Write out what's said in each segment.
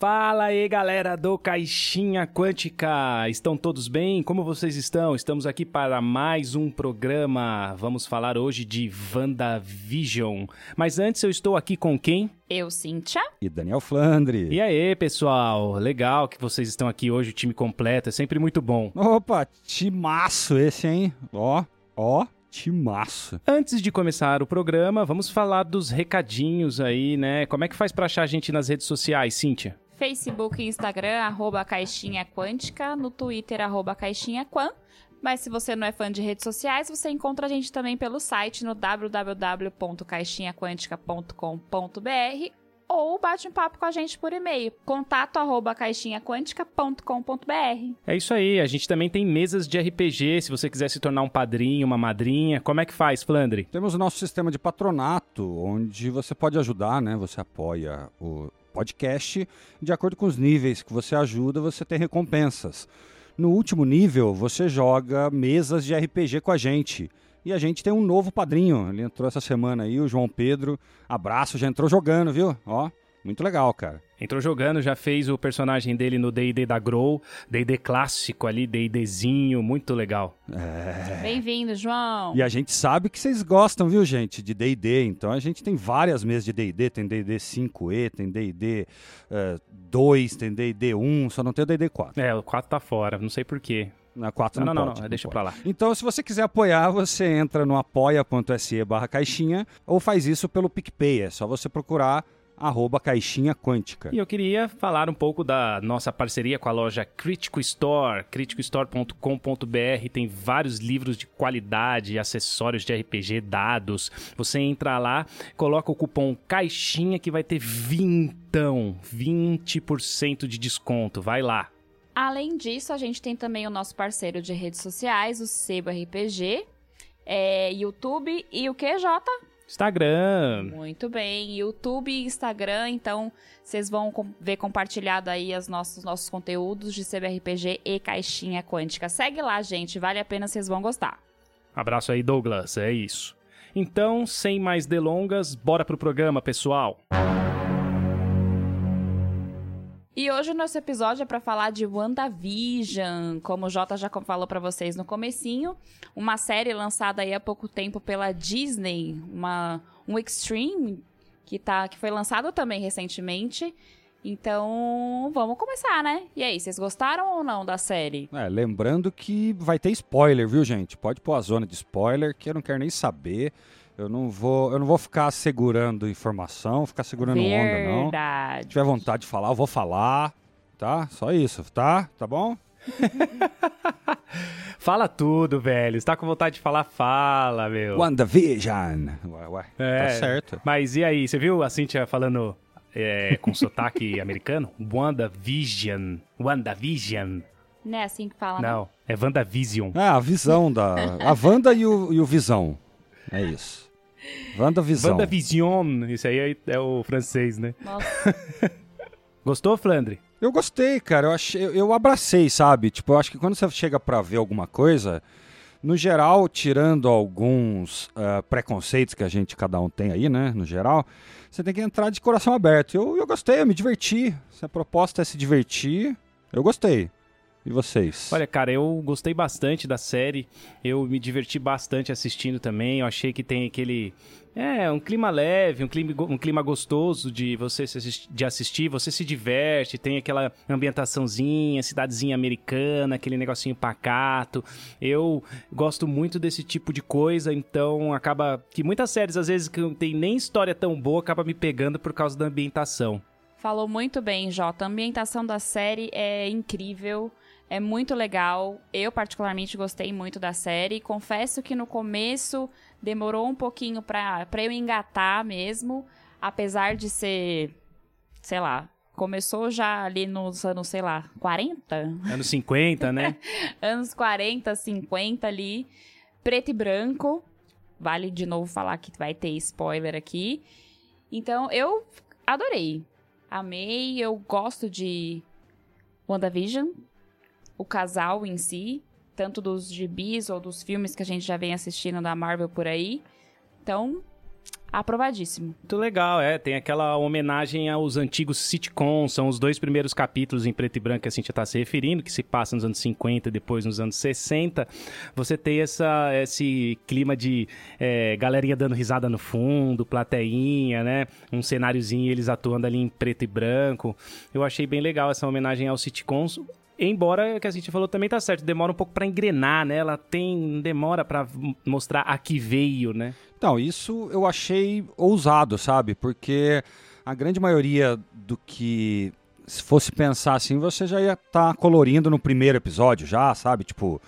Fala aí, galera do Caixinha Quântica! Estão todos bem? Como vocês estão? Estamos aqui para mais um programa. Vamos falar hoje de WandaVision. Mas antes eu estou aqui com quem? Eu, Cíntia. E Daniel Flandre. E aí, pessoal? Legal que vocês estão aqui hoje, o time completo, é sempre muito bom. Opa, timaço esse, hein? Ó, ó. Timaço. Antes de começar o programa, vamos falar dos recadinhos aí, né? Como é que faz para achar a gente nas redes sociais, Cíntia? Facebook e Instagram, arroba Caixinha Quântica, no Twitter, arroba Caixinha Quan. Mas se você não é fã de redes sociais, você encontra a gente também pelo site no www.caixinhaquântica.com.br ou bate um papo com a gente por e-mail, contato arroba caixinhaquântica.com.br. É isso aí, a gente também tem mesas de RPG, se você quiser se tornar um padrinho, uma madrinha, como é que faz, Flandre? Temos o nosso sistema de patronato, onde você pode ajudar, né? Você apoia o podcast, de acordo com os níveis que você ajuda, você tem recompensas. No último nível, você joga mesas de RPG com a gente. E a gente tem um novo padrinho. Ele entrou essa semana aí, o João Pedro. Abraço, já entrou jogando, viu? Ó, muito legal, cara. Entrou jogando, já fez o personagem dele no D&D da Grow, D&D clássico ali, D&Dzinho, muito legal. É... Bem-vindo, João. E a gente sabe que vocês gostam, viu, gente, de D&D. Então a gente tem várias mesas de D&D, tem D&D 5e, tem D&D uh, 2, tem D&D 1, só não tem o D&D 4. É, o 4 tá fora, não sei porquê. Na 4 não, não, pode, não, não, deixa pode. pra lá. Então, se você quiser apoiar, você entra no apoia.se barra caixinha ou faz isso pelo PicPay. É só você procurar arroba caixinha quântica. E eu queria falar um pouco da nossa parceria com a loja Critical Store, criticalstore.com.br, tem vários livros de qualidade, acessórios de RPG, dados. Você entra lá, coloca o cupom caixinha que vai ter vintão, 20% de desconto. Vai lá. Além disso, a gente tem também o nosso parceiro de redes sociais, o Sebo RPG, é, YouTube e o que, Jota? Instagram. Muito bem, YouTube e Instagram, então vocês vão ver compartilhado aí os nossos, nossos conteúdos de CBRPG e Caixinha Quântica. Segue lá, gente, vale a pena, vocês vão gostar. Abraço aí, Douglas, é isso. Então, sem mais delongas, bora pro programa, pessoal. E hoje o nosso episódio é para falar de WandaVision, como o Jota já falou para vocês no comecinho, uma série lançada aí há pouco tempo pela Disney, uma um Extreme que tá que foi lançado também recentemente. Então, vamos começar, né? E aí, vocês gostaram ou não da série? É, lembrando que vai ter spoiler, viu, gente? Pode pôr a zona de spoiler, que eu não quero nem saber. Eu não vou, eu não vou ficar segurando informação, ficar segurando Verdade. onda, não. Se tiver vontade de falar, eu vou falar, tá? Só isso, tá? Tá bom? fala tudo, velho. Se tá com vontade de falar, fala, meu. WandaVision. Ué, ué. É, tá certo. Mas e aí, você viu a Cintia falando é, com sotaque americano? WandaVision. WandaVision. Não é assim que fala, Não, é WandaVision. É, a visão da... A Wanda e o, e o Visão. É isso. WandaVision. WandaVision. Isso aí é, é o francês, né? Nossa. Gostou, Flandre? Eu gostei, cara. Eu, achei, eu, abracei, sabe? Tipo, eu acho que quando você chega pra ver alguma coisa, no geral, tirando alguns uh, preconceitos que a gente, cada um tem aí, né? No geral, você tem que entrar de coração aberto. Eu, eu gostei, eu me diverti. Se a proposta é se divertir, eu gostei. E vocês? Olha, cara, eu gostei bastante da série. Eu me diverti bastante assistindo também. Eu achei que tem aquele. É, um clima leve, um clima, um clima gostoso de você se, de assistir. Você se diverte, tem aquela ambientaçãozinha, cidadezinha americana, aquele negocinho pacato. Eu gosto muito desse tipo de coisa, então acaba que muitas séries, às vezes, que não tem nem história tão boa, acaba me pegando por causa da ambientação. Falou muito bem, Jota. A ambientação da série é incrível. É muito legal. Eu, particularmente, gostei muito da série. Confesso que no começo demorou um pouquinho pra, pra eu engatar mesmo. Apesar de ser, sei lá, começou já ali nos anos, sei lá, 40? Anos 50, né? anos 40, 50 ali. Preto e branco. Vale de novo falar que vai ter spoiler aqui. Então, eu adorei. Amei. Eu gosto de WandaVision o casal em si, tanto dos gibis ou dos filmes que a gente já vem assistindo da Marvel por aí. Então, aprovadíssimo. Muito legal, é. Tem aquela homenagem aos antigos sitcoms, são os dois primeiros capítulos em preto e branco que a gente está se referindo, que se passa nos anos 50 depois nos anos 60. Você tem essa, esse clima de é, galerinha dando risada no fundo, plateinha, né? Um cenáriozinho eles atuando ali em preto e branco. Eu achei bem legal essa homenagem aos sitcoms. Embora, que a gente falou também tá certo, demora um pouco para engrenar, né? Ela tem demora para mostrar a que veio, né? Então, isso eu achei ousado, sabe? Porque a grande maioria do que se fosse pensar assim, você já ia estar tá colorindo no primeiro episódio, já, sabe? Tipo,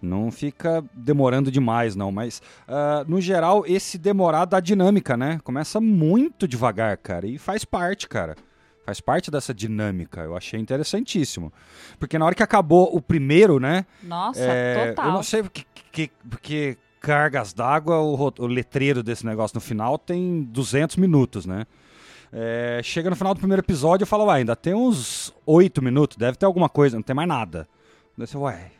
não fica demorando demais, não. Mas, uh, no geral, esse demorar dá dinâmica, né? Começa muito devagar, cara. E faz parte, cara. Faz parte dessa dinâmica. Eu achei interessantíssimo. Porque na hora que acabou o primeiro, né? Nossa, é, total. Eu não sei porque, que, porque cargas d'água, o, o, letreiro desse negócio no final tem 200 minutos, né? É, chega no final do primeiro episódio e fala, ué, ainda tem uns 8 minutos, deve ter alguma coisa, não tem mais nada. Daí você, ué,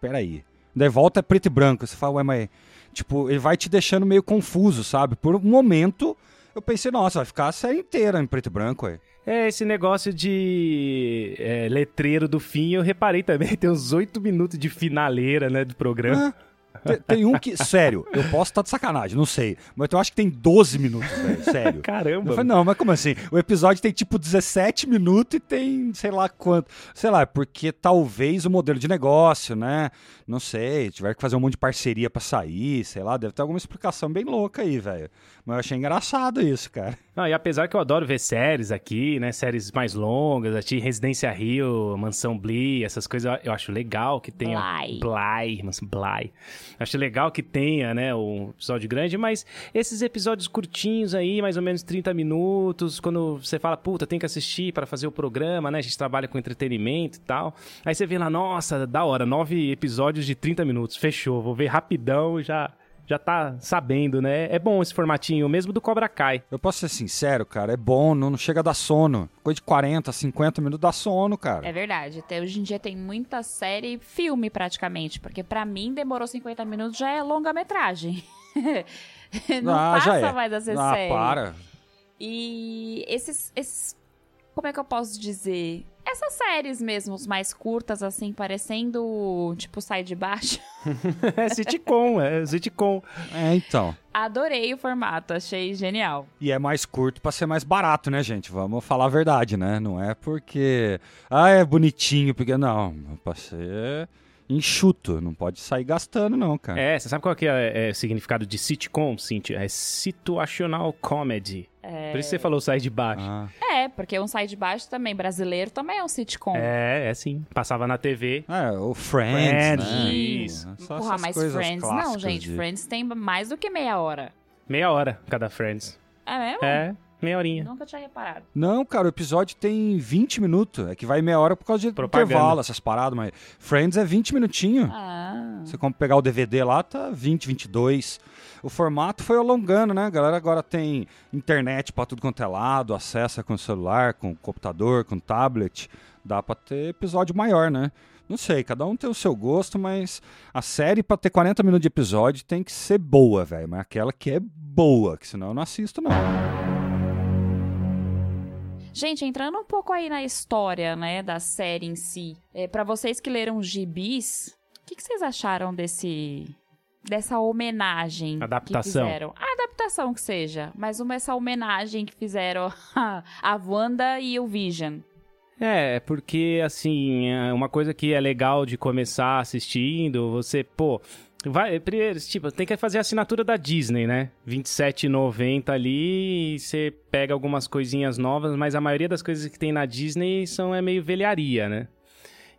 peraí. Daí volta é preto e branco. Você fala, ué, mas. Tipo, ele vai te deixando meio confuso, sabe? Por um momento eu pensei, nossa, vai ficar a série inteira em preto e branco, ué. É, esse negócio de é, letreiro do fim, eu reparei também, tem uns oito minutos de finaleira, né, do programa. Ah. Tem, tem, um que, sério, eu posso estar de sacanagem, não sei. Mas eu acho que tem 12 minutos, velho, sério. Caramba. Eu falei, não, mas como assim? O episódio tem tipo 17 minutos e tem sei lá quanto. Sei lá, porque talvez o modelo de negócio, né? Não sei, tiver que fazer um monte de parceria para sair, sei lá, deve ter alguma explicação bem louca aí, velho. Mas eu achei engraçado isso, cara. Não, e apesar que eu adoro ver séries aqui, né? Séries mais longas, aqui Residência Rio, Mansão Bly, essas coisas, eu acho legal que tenha. Bly. Bly, Mansão Bly. Acho legal que tenha, né, um episódio grande, mas esses episódios curtinhos aí, mais ou menos 30 minutos, quando você fala, puta, tem que assistir para fazer o programa, né? A gente trabalha com entretenimento e tal. Aí você vê lá, nossa, da hora, nove episódios de 30 minutos, fechou, vou ver rapidão já já tá sabendo, né? É bom esse formatinho, mesmo do Cobra Kai. Eu posso ser sincero, cara, é bom, não, não chega a dar sono. Coisa de 40, 50 minutos dá sono, cara. É verdade. Até hoje em dia tem muita série filme praticamente, porque para mim demorou 50 minutos já é longa-metragem. não ah, passa é. mais a ser ah, série. para. E esses, esses como é que eu posso dizer? Essas séries mesmo, mais curtas, assim, parecendo tipo sai de baixo. é sitcom, é sitcom. É, então. Adorei o formato, achei genial. E é mais curto para ser mais barato, né, gente? Vamos falar a verdade, né? Não é porque. Ah, é bonitinho, porque. Não, pra ser enxuto, não pode sair gastando, não, cara. É, você sabe qual que é, é o significado de sitcom, Cintia? É situational comedy. É... Por isso você falou sai de baixo. Ah. É, porque um sai de baixo também, brasileiro, também é um sitcom. É, é sim. Passava na TV. É, o Friends, Friends né? Isso. Só Porra, mas Friends não, gente. De... Friends tem mais do que meia hora. Meia hora cada Friends. É mesmo? É. Meia horinha. Nunca tinha reparado. Não, cara, o episódio tem 20 minutos. É que vai meia hora por causa de Propaganda. intervalo, essas paradas, mas Friends é 20 minutinhos. Ah. Você como pegar o DVD lá, tá 20, 22. O formato foi alongando, né? A galera agora tem internet para tudo quanto é lado, acessa com celular, com computador, com tablet. Dá pra ter episódio maior, né? Não sei, cada um tem o seu gosto, mas a série para ter 40 minutos de episódio tem que ser boa, velho. Mas aquela que é boa, que senão eu não assisto, não. Gente, entrando um pouco aí na história, né, da série em si, é, para vocês que leram gibis, o que, que, vocês acharam desse dessa homenagem adaptação. que fizeram? A adaptação que seja, mas uma essa homenagem que fizeram a, Wanda e o Vision. É, porque assim, é uma coisa que é legal de começar assistindo, você, pô, Vai, primeiro, tipo, tem que fazer a assinatura da Disney, né? R$27,90 ali, você pega algumas coisinhas novas, mas a maioria das coisas que tem na Disney são é meio velharia, né?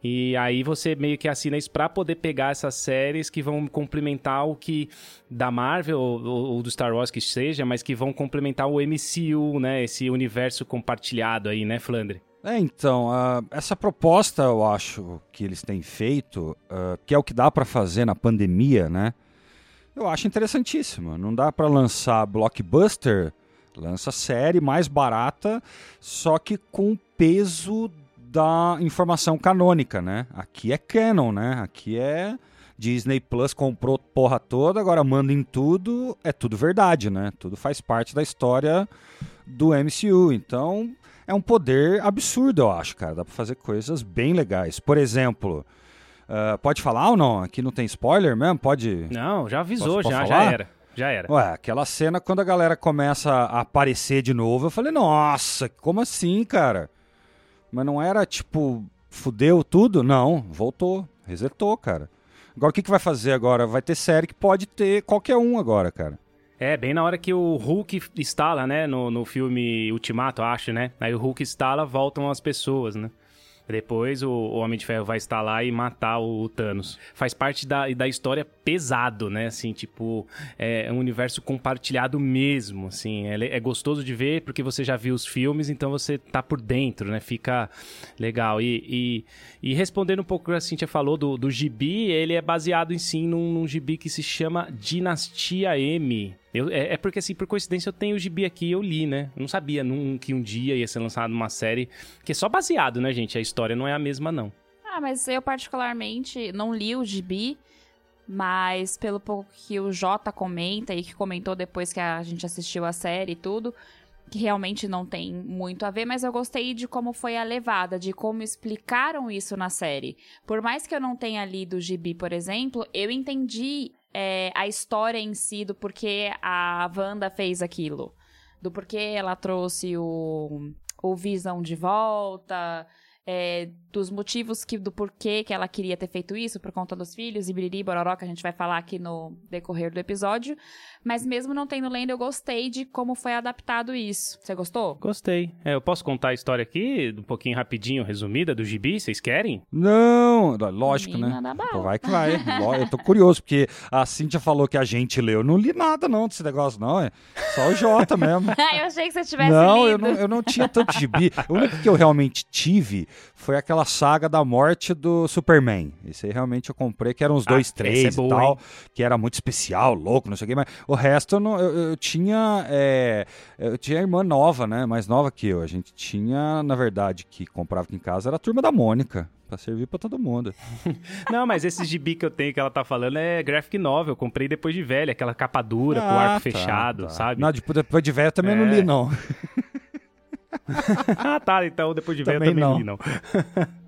E aí você meio que assina isso pra poder pegar essas séries que vão complementar o que da Marvel ou, ou, do Star Wars que seja, mas que vão complementar o MCU, né? Esse universo compartilhado aí, né, Flandre? É, então, uh, essa proposta eu acho que eles têm feito, uh, que é o que dá para fazer na pandemia, né? Eu acho interessantíssima. Não dá para lançar blockbuster, lança série mais barata, só que com peso da informação canônica, né? Aqui é canon, né? Aqui é Disney Plus comprou porra toda, agora manda em tudo, é tudo verdade, né? Tudo faz parte da história do MCU. Então, é um poder absurdo, eu acho, cara. Dá pra fazer coisas bem legais. Por exemplo, uh, pode falar ou não? Aqui não tem spoiler mesmo? Pode. Não, já avisou, Posso- já, já era. Já era. Ué, aquela cena quando a galera começa a aparecer de novo, eu falei, nossa, como assim, cara? Mas não era tipo, fudeu tudo? Não, voltou, resetou, cara. Agora o que, que vai fazer agora? Vai ter série que pode ter qualquer um agora, cara. É, bem na hora que o Hulk instala, né? No, no filme Ultimato, acho, né? Aí o Hulk instala, voltam as pessoas, né? Depois o, o Homem de Ferro vai instalar e matar o, o Thanos. Faz parte da, da história pesado, né? Assim, tipo, é um universo compartilhado mesmo, assim. É, é gostoso de ver porque você já viu os filmes, então você tá por dentro, né? Fica legal. E, e, e respondendo um pouco o que a Cintia falou do, do gibi, ele é baseado em sim num, num gibi que se chama Dinastia M. Eu- é, é porque, assim, por coincidência, eu tenho o gibi aqui e eu li, né? Não sabia num, que um dia ia ser lançado uma série. Que é só baseado, né, gente? A história não é a mesma, não. Ah, mas eu particularmente não li o gibi, mas pelo pouco que o Jota comenta e que comentou depois que a gente assistiu a série e tudo, que realmente não tem muito a ver, mas eu gostei de como foi a levada, de como explicaram isso na série. Por mais que eu não tenha lido o gibi, por exemplo, eu entendi é, a história em si do porquê a Wanda fez aquilo. Do porquê ela trouxe o, o Visão de volta, é, dos motivos que, do porquê que ela queria ter feito isso, por conta dos filhos e biriri, bororó, que a gente vai falar aqui no decorrer do episódio. Mas mesmo não tendo lendo, eu gostei de como foi adaptado isso. Você gostou? Gostei. É, eu posso contar a história aqui, um pouquinho rapidinho, resumida, do gibi? Vocês querem? Não, lógico, Menina né? Pô, vai que vai. Eu tô curioso, porque a Cintia falou que a gente leu. Eu não li nada, não, desse negócio, não. É só o Jota mesmo. Ah, eu achei que você tivesse Não, eu lido. não, eu não tinha tanto gibi. O único que eu realmente tive foi aquela saga da morte do Superman. Esse aí realmente eu comprei, que eram os Ah, dois, é três boa, e tal, hein? que era muito especial, louco, não sei o quê, mas o resto eu, não- eu- eu tinha. é, eu tinha irmã nova, né? Mais nova que eu. A gente tinha, na verdade, que comprava aqui em casa, era a turma da Mônica. Pra servir pra todo mundo. Não, mas esse gibi que eu tenho que ela tá falando é graphic novel. Eu comprei depois de velha, aquela capa dura, com o Ah, arco tá, fechado, tá. sabe? Não, depois, de velho eu também não É. li, não. ah, tá. Então depois de ver eu Também também não. não li, não.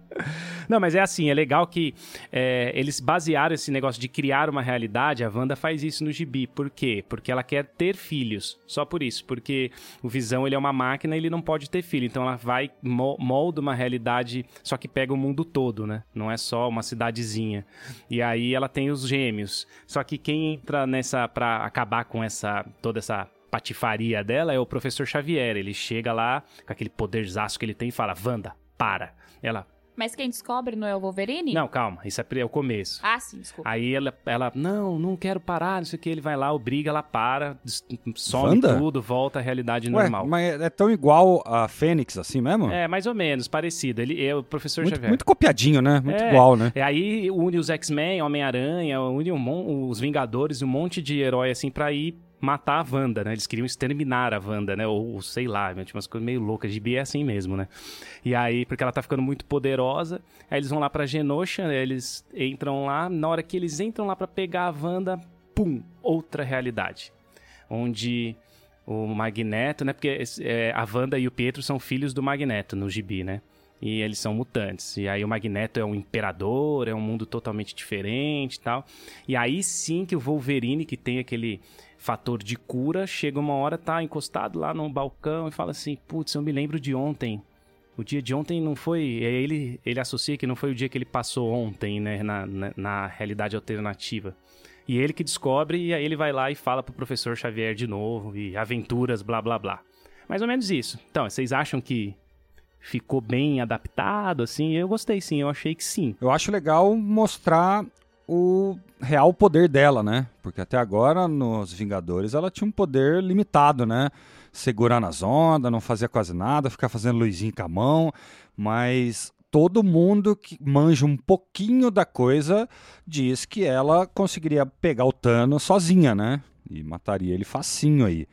Não, mas é assim, é legal que é, eles basearam esse negócio de criar uma realidade. A Wanda faz isso no gibi. Por quê? Porque ela quer ter filhos. Só por isso. Porque o Visão ele é uma máquina e ele não pode ter filho. Então ela vai, mo- molda uma realidade, só que pega o mundo todo, né? Não é só uma cidadezinha. E aí ela tem os gêmeos. Só que quem entra nessa. pra acabar com essa. toda essa patifaria dela é o professor Xavier. Ele chega lá com aquele poderzaço que ele tem e fala: Wanda, para. Ela, Mas quem descobre não é o Wolverine? não, calma, isso é é o começo. Ah, sim, desculpa. Aí ela, ela, não, não quero parar, não sei o que. Ele vai lá, obriga, ela para, some Wanda? tudo, volta à realidade Ué, normal. mas é tão igual a Fênix assim mesmo? É, mais ou menos, parecido. Ele é o professor muito, Xavier. muito copiadinho, né? Muito É. igual, né? É, aí une os X-Men, Homem-Aranha, une um os Vingadores, um monte de herói assim pra ir matar a Wanda, né? Eles queriam exterminar a Wanda, né? Ou, ou sei lá, tinha umas coisas meio loucas. Gibi é assim mesmo, né? E aí, porque ela tá ficando muito poderosa, aí eles vão lá pra Genosha, eles entram lá, na hora que eles entram lá pra pegar a Wanda, pum, outra realidade. Onde o Magneto, né? Porque é, a Wanda e o Pietro são filhos do Magneto no gibi, né? E eles são mutantes. E aí o Magneto é um imperador, é um mundo totalmente diferente e tal. E aí sim que o Wolverine, que tem aquele fator de cura, chega uma hora, tá encostado lá no balcão e fala assim: Putz, eu me lembro de ontem. O dia de ontem não foi. Ele, ele associa que não foi o dia que ele passou ontem, né? Na, na, na realidade alternativa. E ele que descobre, e aí ele vai lá e fala pro professor Xavier de novo, e aventuras, blá blá blá. Mais ou menos isso. Então, vocês acham que ficou bem adaptado, assim? Eu gostei sim, eu achei que sim. Eu acho legal mostrar o real poder dela, né? Porque até agora, nos Vingadores, ela tinha um poder limitado, né? Segurar nas ondas, não fazia quase nada, ficar fazendo luzinha com a mão, mas todo mundo que manja um pouquinho da coisa diz que ela conseguiria pegar o Thanos sozinha, né? E mataria ele facinho aí.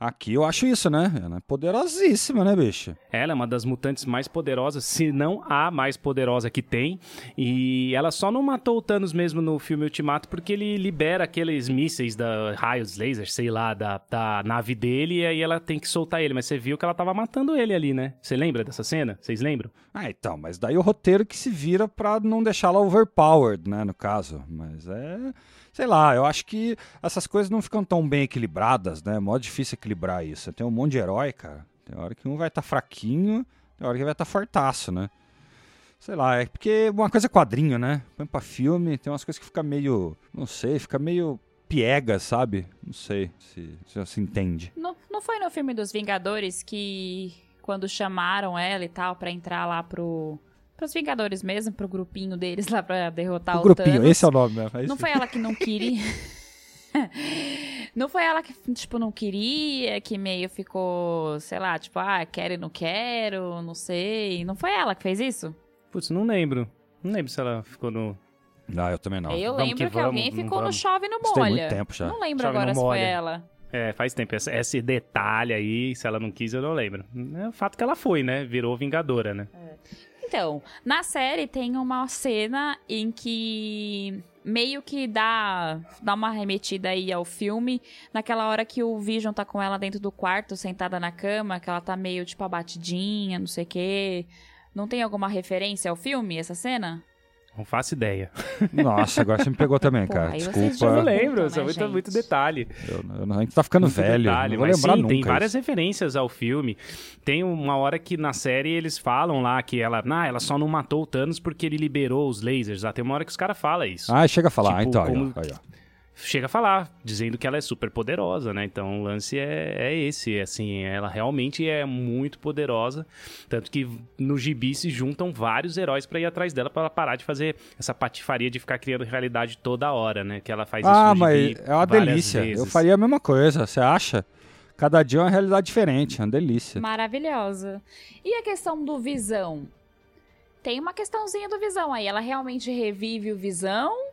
Aqui eu acho isso, né? Ela é poderosíssima, né, bicho? Ela é uma das mutantes mais poderosas, se não a mais poderosa que tem. E ela só não matou o Thanos mesmo no filme Ultimato porque ele libera aqueles mísseis da raios laser, sei lá, da, da nave dele e aí ela tem que soltar ele. Mas você viu que ela tava matando ele ali, né? Você lembra dessa cena? Vocês lembram? Ah, então, mas daí o roteiro que se vira pra não deixar ela overpowered, né, no caso. Mas é sei lá, eu acho que essas coisas não ficam tão bem equilibradas, né? É mó difícil equilibrar isso. Tem um monte de herói, cara. Tem hora que um vai estar tá fraquinho, tem hora que vai estar tá fortaço, né? Sei lá, é porque uma coisa é quadrinho, né? Põe pra filme, tem umas coisas que fica meio. Não sei, fica meio piega, sabe? Não sei se, se se entende. Não, não foi no filme dos Vingadores que quando chamaram ela e tal para entrar lá pro pros Vingadores mesmo, pro grupinho deles lá pra derrotar o, o grupinho, Thanos. esse é o nome mesmo. É não foi ela que não queria. não foi ela que, tipo, não queria, que meio ficou, sei lá, tipo, ah, quero e não quero, não sei. Não foi ela que fez isso? Putz, não lembro. Não lembro se ela ficou no. Não, eu também não. Eu vamos lembro que, que vamos, alguém ficou no chove no molha. Isso tem muito tempo já. Não lembro chove agora se foi ela. É, faz tempo. Esse, esse, detalhe aí, se ela não quis, eu não lembro. É o fato que ela foi, né? Virou Vingadora, né? É. Então, na série tem uma cena em que meio que dá, dá uma remetida aí ao filme, naquela hora que o Vision tá com ela dentro do quarto, sentada na cama, que ela tá meio tipo abatidinha, não sei o quê. Não tem alguma referência ao filme, essa cena? Não faço ideia. Nossa, agora você me pegou também, Pô, cara. Desculpa. Eu não lembro, né, só muito, muito detalhe. Eu, eu, a gente tá ficando muito velho, detalhe, não vou lembrar sim, nunca. Tem várias referências ao filme. Tem uma hora que na série eles falam lá que ela, ah, ela só não matou o Thanos porque ele liberou os lasers. Ah, tem uma hora que os caras falam isso. Ah, chega a falar, tipo, então. Como... Aí, ó chega a falar, dizendo que ela é super poderosa, né? Então o lance é, é esse, assim, ela realmente é muito poderosa, tanto que no gibi se juntam vários heróis para ir atrás dela para ela parar de fazer essa patifaria de ficar criando realidade toda hora, né? Que ela faz ah, isso Ah, mas é uma delícia. Vezes. Eu faria a mesma coisa, você acha? Cada dia é uma realidade diferente, é uma delícia. Maravilhosa. E a questão do Visão? Tem uma questãozinha do Visão aí. Ela realmente revive o Visão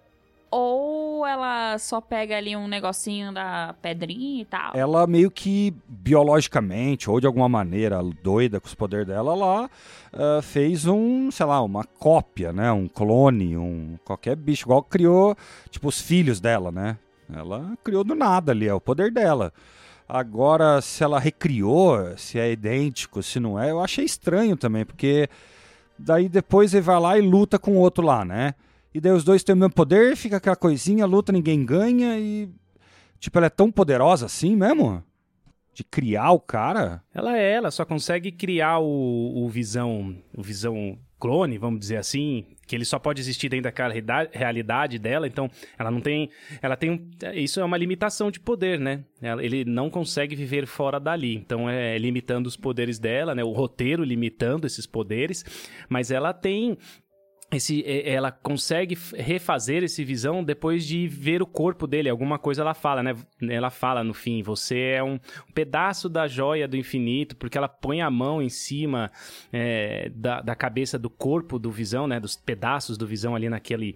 ou ela só pega ali um negocinho da pedrinha e tal? Ela meio que biologicamente, ou de alguma maneira doida com os poderes dela, ela uh, fez um, sei lá, uma cópia, né? Um clone, um qualquer bicho, igual criou, tipo, os filhos dela, né? Ela criou do nada ali, é o poder dela. Agora, se ela recriou, se é idêntico, se não é, eu achei estranho também, porque daí depois ele vai lá e luta com o outro lá, né? E daí os dois têm o mesmo poder, fica aquela coisinha, luta, ninguém ganha e. Tipo, ela é tão poderosa assim mesmo? De criar o cara? Ela é, ela só consegue criar o, o visão. O visão clone, vamos dizer assim, que ele só pode existir dentro daquela realidade dela, então ela não tem, ela tem, isso é uma limitação de poder, né? Ele não consegue viver fora dali, então é limitando os poderes dela, né? O roteiro limitando esses poderes, mas ela tem esse, ela consegue refazer esse visão depois de ver o corpo dele. Alguma coisa ela fala, né? Ela fala no fim: você é um pedaço da joia do infinito, porque ela põe a mão em cima é, da, da cabeça do corpo do visão, né? Dos pedaços do visão ali naquele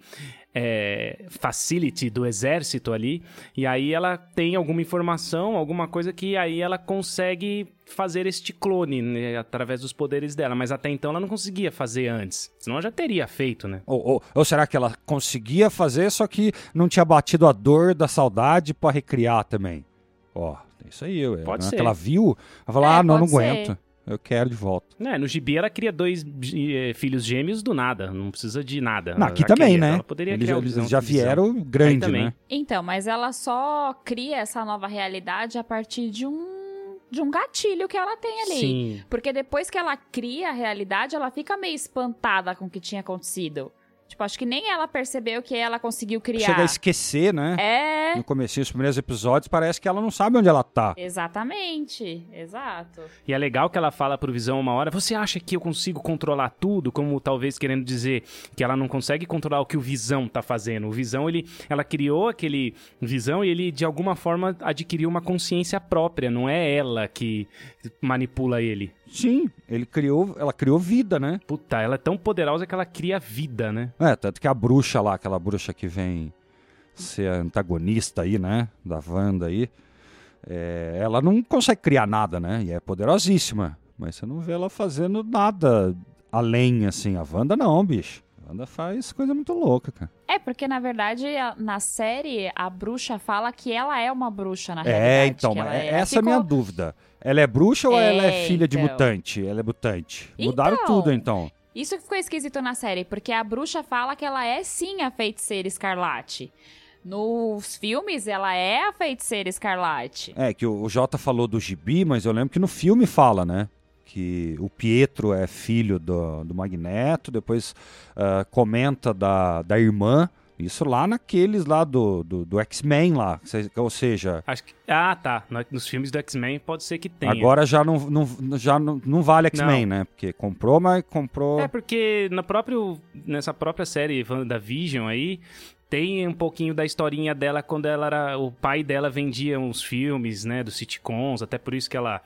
é, facility do exército ali, e aí ela tem alguma informação, alguma coisa que aí ela consegue fazer este clone né, através dos poderes dela, mas até então ela não conseguia fazer antes, senão ela já teria feito, né? Ou, ou, ou será que ela conseguia fazer, só que não tinha batido a dor da saudade para recriar também? Ó, oh, isso aí, ué. Pode ser. Que ela viu, ela falou, é, ah, não, não aguento. Eu quero de volta. É, no gibi ela cria dois eh, filhos gêmeos do nada, não precisa de nada. Não, aqui também, queria, né? Ela poderia eles, criar eles já vieram grande, né? Então, mas ela só cria essa nova realidade a partir de um de um gatilho que ela tem ali. Sim. Porque depois que ela cria a realidade, ela fica meio espantada com o que tinha acontecido. Tipo, acho que nem ela percebeu que ela conseguiu criar. Chega a esquecer, né? É. No começo dos primeiros episódios, parece que ela não sabe onde ela tá. Exatamente. Exato. E é legal que ela fala pro Visão uma hora, você acha que eu consigo controlar tudo? Como talvez querendo dizer que ela não consegue controlar o que o Visão tá fazendo. O Visão, ele, ela criou aquele Visão e ele, de alguma forma, adquiriu uma consciência própria. Não é ela que manipula ele. Sim, ele criou, ela criou vida, né? Puta, ela é tão poderosa que ela cria vida, né? É, tanto que a bruxa lá, aquela bruxa que vem ser antagonista aí, né? Da Wanda aí. é, ela não consegue criar nada, né? E é poderosíssima. Mas você não vê ela fazendo nada além, assim. A Wanda não, bicho. A Wanda faz coisa muito louca, cara. É, porque na verdade, na série, a bruxa fala que ela é uma bruxa, na realidade. É, então, que ela mas é. essa é a minha dúvida. Ela é bruxa ou ela é É, filha de então. mutante? Ela é mutante. Mudaram Então. tudo, então. Isso que ficou esquisito na série, porque a bruxa fala que ela é sim a feiticeira escarlate. Nos filmes, ela é a feiticeira escarlate. É, que o, Jota falou do gibi, mas eu lembro que no filme fala, né? Que o Pietro é filho do, do Magneto, depois ah, comenta da, da irmã. Isso lá naqueles lá do, do, do X-Men lá. Ou seja, Acho que. Ah, tá. No- Nos filmes do X-Men pode ser que tenha. agora já não, não, já não, não vale X-Men, né? Porque comprou, mas comprou. É porque na próprio, nessa própria série WandaVision aí, tem um pouquinho da historinha dela quando ela era. O pai dela vendia uns filmes, né? Dos sitcoms, até por isso que ela.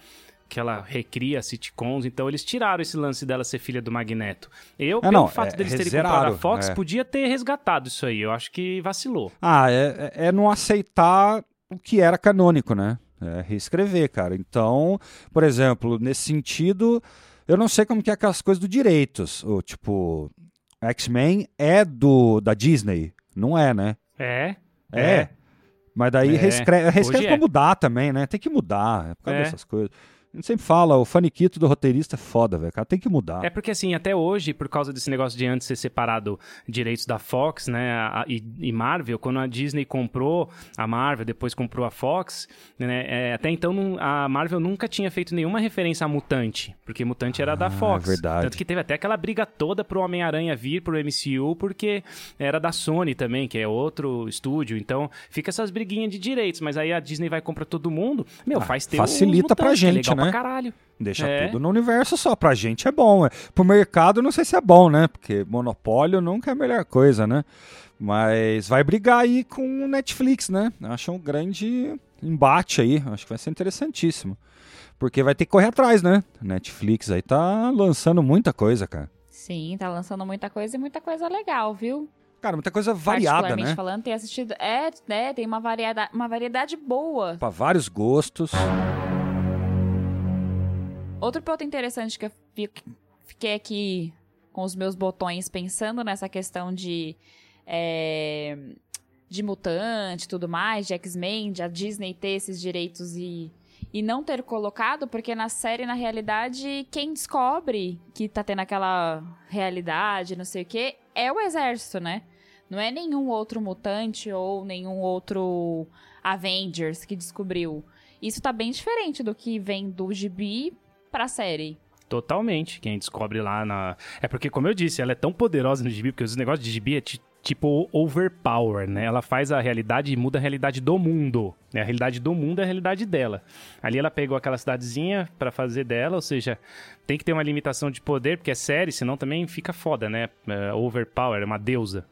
Que ela recria sitcoms, então eles tiraram esse lance dela ser filha do Magneto. Eu, Ah, pelo não, fato é, deles terem comprado a Fox, é. podia ter resgatado isso aí. Eu acho que vacilou. Ah, é, é é não aceitar o que era canônico, né? É reescrever, cara. Então, por exemplo, nesse sentido, eu não sei como que é aquelas coisas do direitos. O tipo, X-Men é do da Disney, não é, né? É. É. Mas daí É, reescreve, reescreve pra é. mudar também, né? Tem que mudar, é por causa É. dessas coisas. A gente sempre fala, o faniquito do roteirista é foda, velho. Cara, tem que mudar. É porque, assim, até hoje, por causa desse negócio de antes ser separado direitos da Fox, né, a- e, e Marvel, quando a Disney comprou a Marvel, depois comprou a Fox, né, é, até então não- a Marvel nunca tinha feito nenhuma referência a Mutante, porque Mutante era da Ah, Fox. verdade. Tanto que teve até aquela briga toda pro Homem-Aranha vir pro MCU, porque era da Sony também, que é outro estúdio, então fica essas briguinhas de direitos, mas aí a Disney vai comprar todo mundo, meu, Ah, faz ter facilita pra Mutantes, que é gente, legal né? Pra caralho. Deixa É. tudo no universo só. Pra gente é bom. É. Pro mercado, não sei se é bom, né? Porque monopólio nunca é a melhor coisa, né? Mas vai brigar aí com o Netflix, né? Acho um grande embate aí. Acho que vai ser interessantíssimo. Porque vai ter que correr atrás, né? Netflix aí tá lançando muita coisa, cara. Sim, tá lançando muita coisa e muita coisa legal, viu? Cara, muita coisa variada, né? falando, tem assistido. É, né? Tem uma variedade, uma variedade boa. Pra vários gostos. Outro ponto interessante que eu fi- fiquei aqui com os meus botões pensando nessa questão de. é, de mutante tudo mais, de X-Men, de a Disney ter esses direitos e, e não ter colocado, porque na série, na realidade, quem descobre que tá tendo aquela realidade, não sei o quê, é o exército, né? Não é nenhum outro mutante ou nenhum outro Avengers que descobriu. Isso tá bem diferente do que vem do gibi pra série. Totalmente. Quem descobre lá na. É porque, como eu disse, ela é tão poderosa no gibi, porque os negócios de gibi é ti- tipo overpower, né? Ela faz a realidade e muda a realidade do mundo. Né? A realidade do mundo é a realidade dela. Ali ela pegou aquela cidadezinha pra fazer dela, ou seja, tem que ter uma limitação de poder, porque é série, senão também fica foda, né? É, overpower, é uma deusa.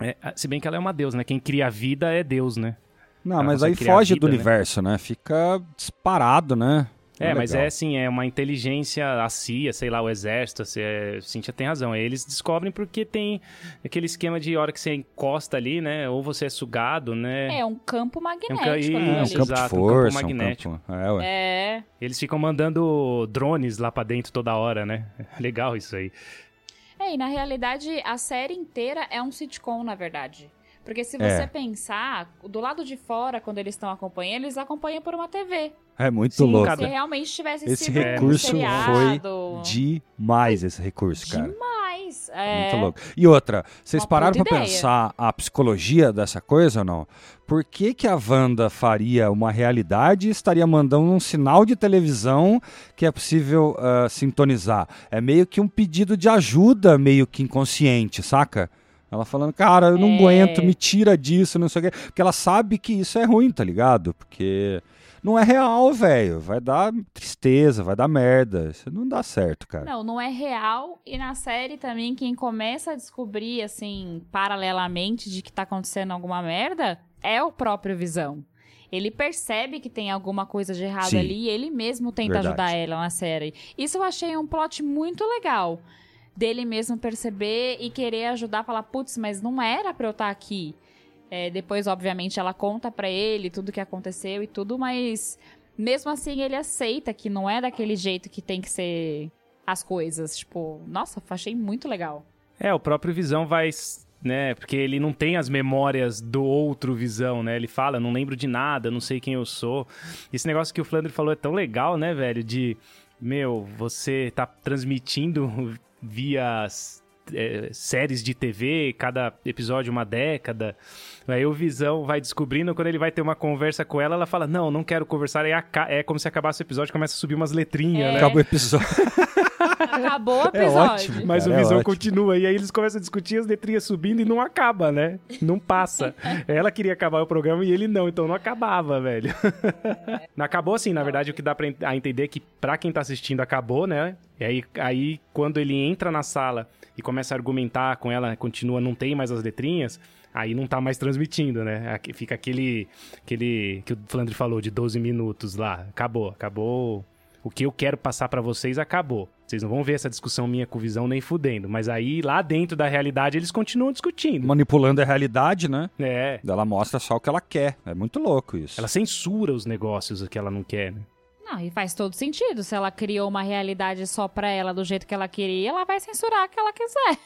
É, se bem que ela é uma deusa, né? Quem cria a vida é Deus, né? Não, Ela mas aí foge vida, do né? universo, né? Fica disparado, né? É, mas legal. é assim, é uma inteligência, a CIA, sei lá, o exército, assim, é, Cintia tem razão. Eles descobrem porque tem aquele esquema de hora que você encosta ali, né? Ou você é sugado, né? É um campo ca- magnético. É, um né? Isso, campo de exato, um campo força, um magnético. campo... É, ué. É. Eles ficam mandando drones lá pra dentro toda hora, né? Legal isso aí. É, e na realidade, a série inteira é um sitcom, na verdade. Porque se É. você pensar, do lado de fora, quando eles estão acompanhando, eles acompanham por uma TV. É muito Sim, louco. Se realmente tivesse Esse sido um recurso seriado... Demais esse recurso, cara. Demais. É. Muito louco. E outra, vocês Uma pararam ideia. pensar a psicologia dessa coisa ou não? Por que, que a Wanda faria uma realidade e estaria mandando um sinal de televisão que é possível ah, sintonizar? É meio que um pedido de ajuda, meio que inconsciente, saca? Ela falando, cara, eu não É. aguento, me tira disso, não sei o quê. Porque ela sabe que isso é ruim, tá ligado? Porque não é real, velho. Vai dar tristeza, vai dar merda. Isso não dá certo, cara. Não, não é real. E na série também, quem começa a descobrir, assim, paralelamente de que tá acontecendo alguma merda, é o próprio Visão. Ele percebe que tem alguma coisa de errado Sim. ali e ele mesmo tenta Verdade. ajudar ela na série. Isso eu achei um plot muito legal. Dele mesmo perceber e querer ajudar, falar, putz, mas não era pra eu estar aqui. É, depois, obviamente, ela conta pra ele tudo que aconteceu e tudo, mas mesmo assim ele aceita que não é daquele jeito que tem que ser as coisas. Tipo, nossa, achei muito legal. É, o próprio Visão vai né? Porque ele não tem as memórias do outro Visão, né? Ele fala, não lembro de nada, não sei quem eu sou. Esse negócio que o Flandre falou é tão legal, né, velho? De, meu, você tá transmitindo via é, séries de TV, cada episódio uma década. Aí o Visão vai descobrindo, quando ele vai ter uma conversa com ela, ela fala, não, não quero conversar. Aí é como se acabasse o episódio, começa a subir umas letrinhas, É. né? Acabou o episódio. Acabou o É episódio. ótimo. Mas Cara, o é Visão ótimo. continua, e aí eles começam a discutir as letrinhas subindo e não acaba, né? Não passa. Ela queria acabar o programa e ele não, então não acabava, velho. Não acabou assim, na verdade, o que dá pra entender é que pra quem tá assistindo acabou, né? E aí, aí quando ele entra na sala e começa a argumentar com ela, continua, não tem mais as letrinhas, aí não tá mais transmitindo, né? Aqui Fica aquele, aquele que o Flandre falou de 12 minutos lá. Acabou, acabou. O que eu quero passar pra vocês acabou. Vocês não vão ver essa discussão minha com visão nem fudendo. Mas aí, lá dentro da realidade, eles continuam discutindo. Manipulando a realidade, né? É. Ela mostra só o que ela quer. É muito louco isso. Ela censura os negócios que ela não quer, né? Não, e faz todo sentido. Se ela criou uma realidade só pra ela do jeito que ela queria, ela vai censurar o que ela quiser.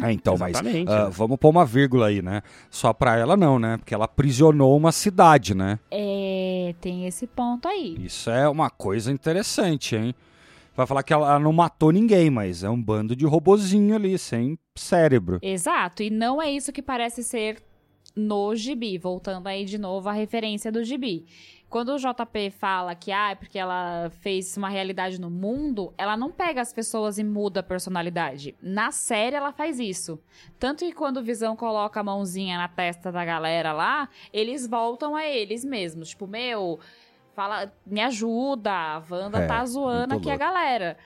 É, então, mas ah, né? vamos pôr uma vírgula aí, né? Só pra ela não, né? Porque ela aprisionou uma cidade, né? É, tem esse ponto aí. Isso é uma coisa interessante, hein? Vai falar que ela não matou ninguém, mas é um bando de robozinho ali, sem cérebro. Exato, e não é isso que parece ser no gibi, voltando aí de novo à referência do gibi. Quando o JP fala que ah, é porque ela fez uma realidade no mundo, ela não pega as pessoas e muda a personalidade. Na série ela faz isso. Tanto que quando o Visão coloca a mãozinha na testa da galera lá, eles voltam a eles mesmos. Tipo, meu, fala, me ajuda, a Wanda É, tá zoando aqui a galera.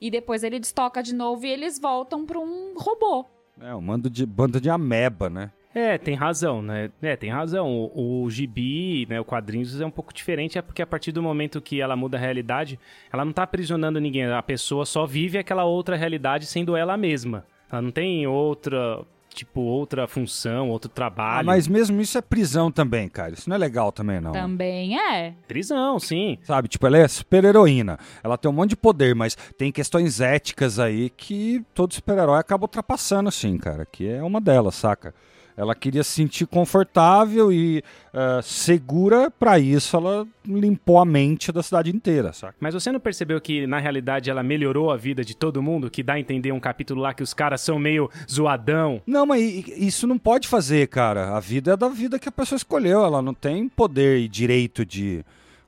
E depois ele destoca de novo e eles voltam pra um robô. É um bando de, bando de ameba, né? É, tem razão, né? É, tem razão. O, o gibi, né, o quadrinhos é um pouco diferente, é porque a partir do momento que ela muda a realidade, ela não tá aprisionando ninguém, a pessoa só vive aquela outra realidade sendo ela mesma. Ela não tem outra, tipo, outra função, outro Ah, trabalho. mas mesmo isso é prisão também, cara. Isso não é legal também, não. Também é. Prisão, sim. Sabe, tipo, ela é super heroína. Ela tem um monte de poder, mas tem questões éticas aí que todo super-herói acaba ultrapassando, assim, cara. Que é uma delas, saca? Ela queria se sentir confortável e ah, segura, pra isso ela limpou a mente da cidade inteira, saca? Mas você não percebeu que, na realidade, ela melhorou a vida de todo mundo? Que dá a entender um capítulo lá que os caras são meio zoadão. Não, mas isso não pode fazer, cara. A vida é da vida que a pessoa escolheu. Ela não tem poder e direito de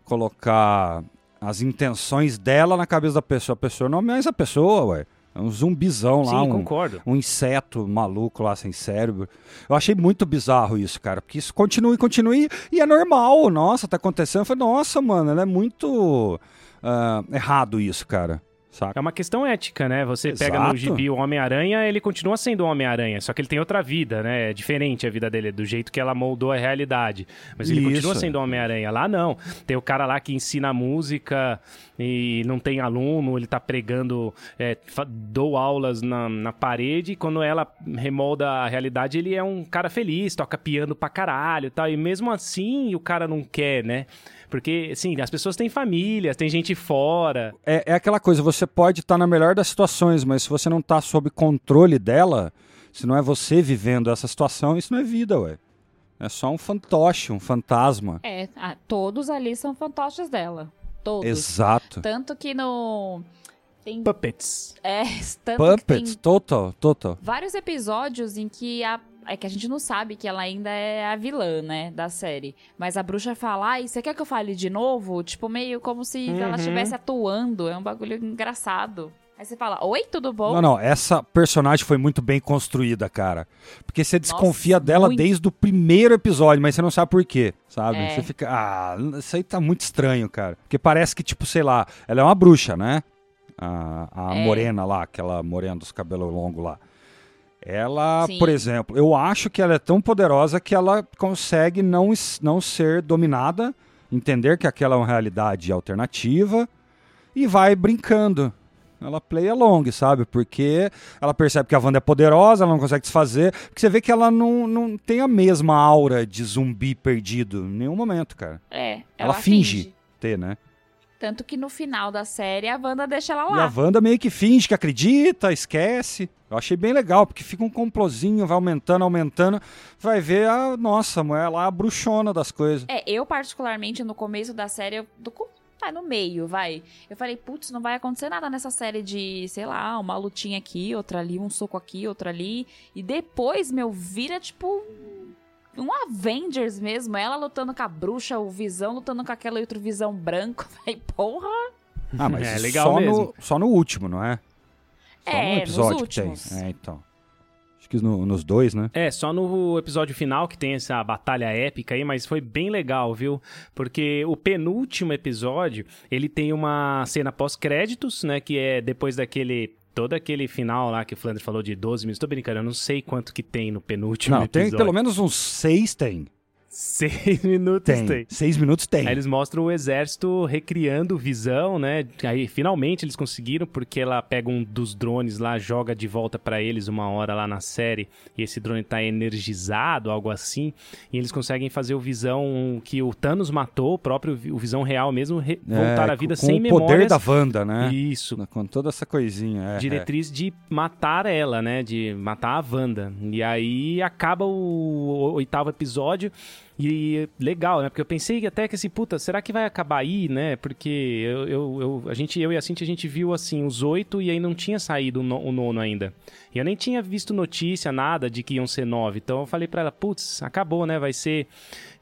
colocar as intenções dela na cabeça da pessoa. A pessoa não é mais a pessoa, ué. É um zumbizão lá, sim, um, concordo. um inseto maluco lá sem cérebro. Eu achei muito bizarro isso, cara, porque isso continua e continua e, e é normal. Nossa, tá acontecendo. Eu falei, nossa, mano, ela é muito ah, errado isso, cara. Saca? É uma questão ética, né? Você pega no Exato. gibi o Homem-Aranha, ele continua sendo o Homem-Aranha, só que ele tem outra vida, né? É diferente a vida dele, do jeito que ela moldou a realidade. Mas ele Isso. continua sendo o Homem-Aranha. Lá não. Tem o cara lá que ensina música e não tem aluno, ele tá pregando, é, dou aulas na, na parede, e quando ela remolda a realidade, ele é um cara feliz, toca piano pra caralho e tal. E mesmo assim, o cara não quer, né? Porque, assim, as pessoas têm famílias, tem gente fora. É, é aquela coisa, você pode estar na melhor das situações, mas se você não tá sob controle dela, se não é você vivendo essa situação, isso não é vida, ué. É só um fantoche, um fantasma. É, ah, todos ali são fantoches dela. Todos. Exato. Tanto que no. Tem. Puppets. É, tanto que Puppets, tem total, total. vários episódios em que a. É que a gente não sabe que ela ainda é a vilã, né, da série. Mas a bruxa fala, ai, você quer que eu fale de novo? Tipo, meio como se ela Uhum. estivesse atuando. É um bagulho engraçado. Aí você fala, oi, tudo bom? Não, não, essa personagem foi muito bem construída, cara. Porque você desconfia Nossa, dela muito. desde o primeiro episódio, mas você não sabe por quê, sabe? É. Você fica, ah, isso aí tá muito estranho, cara. Porque parece que, tipo, sei lá, ela é uma bruxa, né? A, a É. morena lá, aquela morena dos cabelos longos lá. Ela, Sim. por exemplo, eu acho que ela é tão poderosa que ela consegue não, não ser dominada, entender que aquela é uma realidade alternativa e vai brincando. Ela play along, sabe? Porque ela percebe que a Wanda é poderosa, ela não consegue desfazer. Porque você vê que ela não, não tem a mesma aura de zumbi perdido em nenhum momento, cara. É, ela, Ela finge. Ter, né? Tanto que no final da série a Wanda deixa ela E lá. a Wanda meio que finge que acredita, esquece. Eu achei bem legal, porque fica um complozinho, vai aumentando, aumentando. Vai ver a nossa mulher lá, a bruxona das coisas. É, eu particularmente no começo da série, eu, do, vai no meio, vai. Eu falei, putz, não vai acontecer nada nessa série de, sei lá, uma lutinha aqui, outra ali, um soco aqui, outra ali. E depois, meu, vira tipo um Avengers mesmo. Ela lutando com a bruxa, o Visão lutando com aquela outro Visão branco. Falei, porra. Ah, mas É, legal só, mesmo. no, só no último, não é? Só É, no nos episódio que tem. últimos. É, então. Acho que no- nos dois, né? É, só no episódio final que tem essa batalha épica aí, mas foi bem legal, viu? Porque o penúltimo episódio, ele tem uma cena pós-créditos, né? Que é depois daquele. Todo aquele final lá que o Flanders falou de 12 minutos. Tô brincando, eu não sei quanto que tem no penúltimo Não, tem episódio. pelo menos uns seis tem. Seis minutos Tem. tem. Seis minutos tem. Aí eles mostram o exército recriando visão, né? Aí finalmente eles conseguiram, porque ela pega um dos drones lá, joga de volta pra eles uma hora lá na série, e esse drone tá energizado, algo assim, e eles conseguem fazer o visão que o Thanos matou, o próprio o visão real mesmo, re- É, voltar à vida com sem o memórias. poder da Wanda, né? Isso. Com toda essa coisinha. É, Diretriz de matar ela, né? De matar a Wanda. E aí acaba o oitavo episódio. E legal, né? Porque eu pensei até que assim, puta, será que vai acabar aí, né? Porque eu, eu, eu- a gente, eu e a Cintia, a gente viu assim os oito e aí não tinha saído o, no- o nono ainda. E eu nem tinha visto notícia, nada de que iam ser nove. Então eu falei pra ela, putz, acabou, né? Vai ser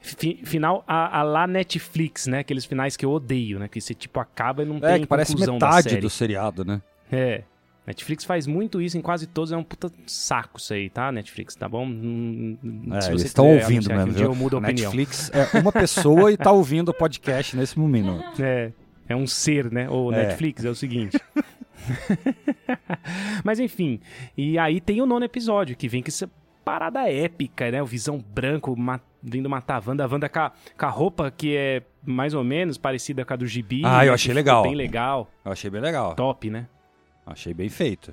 fi- final a, a lá Netflix, né? Aqueles finais que eu odeio, né? Que você tipo acaba e não É, tem que parece metade série. do seriado, né? É. Netflix faz muito isso em quase todos, é um puta saco isso aí, tá, Netflix, tá bom? Hum, É, se eles você estão ouvindo que mesmo. Um dia viu? eu mudo a opinião. Netflix é uma pessoa e tá ouvindo o podcast nesse momento. É, é um ser, né? O É. Netflix é o seguinte. Mas enfim, e aí tem o nono episódio, que vem com essa parada épica, né? O Visão Branco vindo matar a Wanda, a Wanda com a, com a roupa que é mais ou menos parecida com a do Gibi. Ah, eu né, achei que legal. Bem legal, Eu achei bem legal. top, né? Achei bem feito.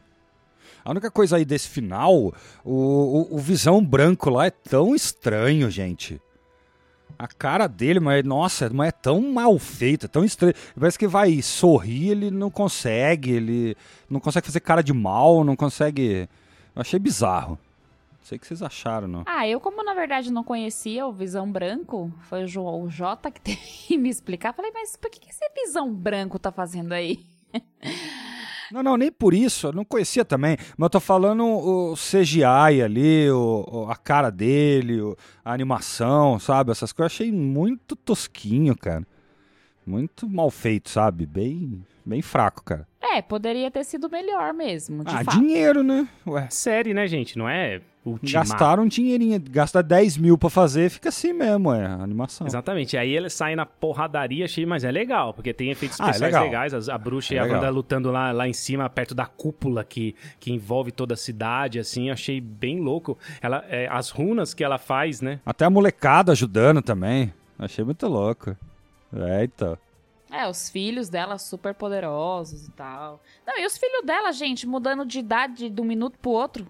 A única coisa aí desse final, o, o, o Visão Branco lá é tão estranho, gente. A cara dele, mas nossa, mas é tão mal feita, tão estranho. Parece que vai sorrir, ele não consegue, ele não consegue fazer cara de mal, não consegue. Eu achei bizarro. Não sei o que vocês acharam, não. Ah, eu como na verdade não conhecia o Visão Branco, foi o, Jo- o Jota que teve que me explicar. Falei, mas por que, que esse Visão Branco tá fazendo aí? Não, não, nem por isso, eu não conhecia também, mas eu tô falando o CGI ali, o, a cara dele, a animação, sabe? Essas coisas eu achei muito tosquinho, cara. Muito mal feito, sabe? Bem, bem fraco, cara. É, poderia ter sido melhor mesmo, de ah, fato. dinheiro, né? Ué, Série, né, gente? Não é ultimato. gastaram um dinheirinho, gasta 10 mil pra fazer, fica assim mesmo, é, a animação. Exatamente. Aí ele sai na porradaria, achei, mas é legal, porque tem efeitos Ah, é especiais legal. legais. as- A, bruxa É e a. Wanda lutando lá, lá em cima, perto da cúpula que, que envolve toda a cidade, assim, achei bem louco. Ela, é, as runas que ela faz, né? Até a molecada ajudando também, achei muito louco. É, então. É, os filhos dela super poderosos e tal. Não, e os filhos dela, gente, mudando de idade de um minuto pro outro.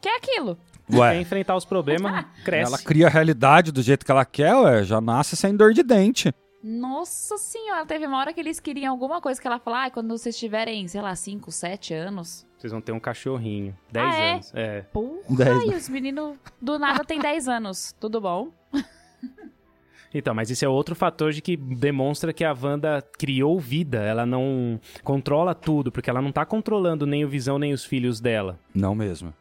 Que é aquilo? Quer Ué, enfrentar os problemas, cresce. ela cria a realidade do jeito que ela quer, ué, já nasce sem dor de dente. Nossa senhora, teve uma hora que eles queriam alguma coisa que ela falou, ah, quando vocês tiverem, sei lá, 5, 7 anos. Vocês vão ter um cachorrinho. 10 Ah, é? anos. É. Porra, Dez, e os meninos do nada têm 10 anos. Tudo bom? Então, mas esse é outro fator de que demonstra que a Wanda criou vida. Ela não controla tudo, porque ela não tá controlando nem o Visão nem os filhos dela. Não mesmo.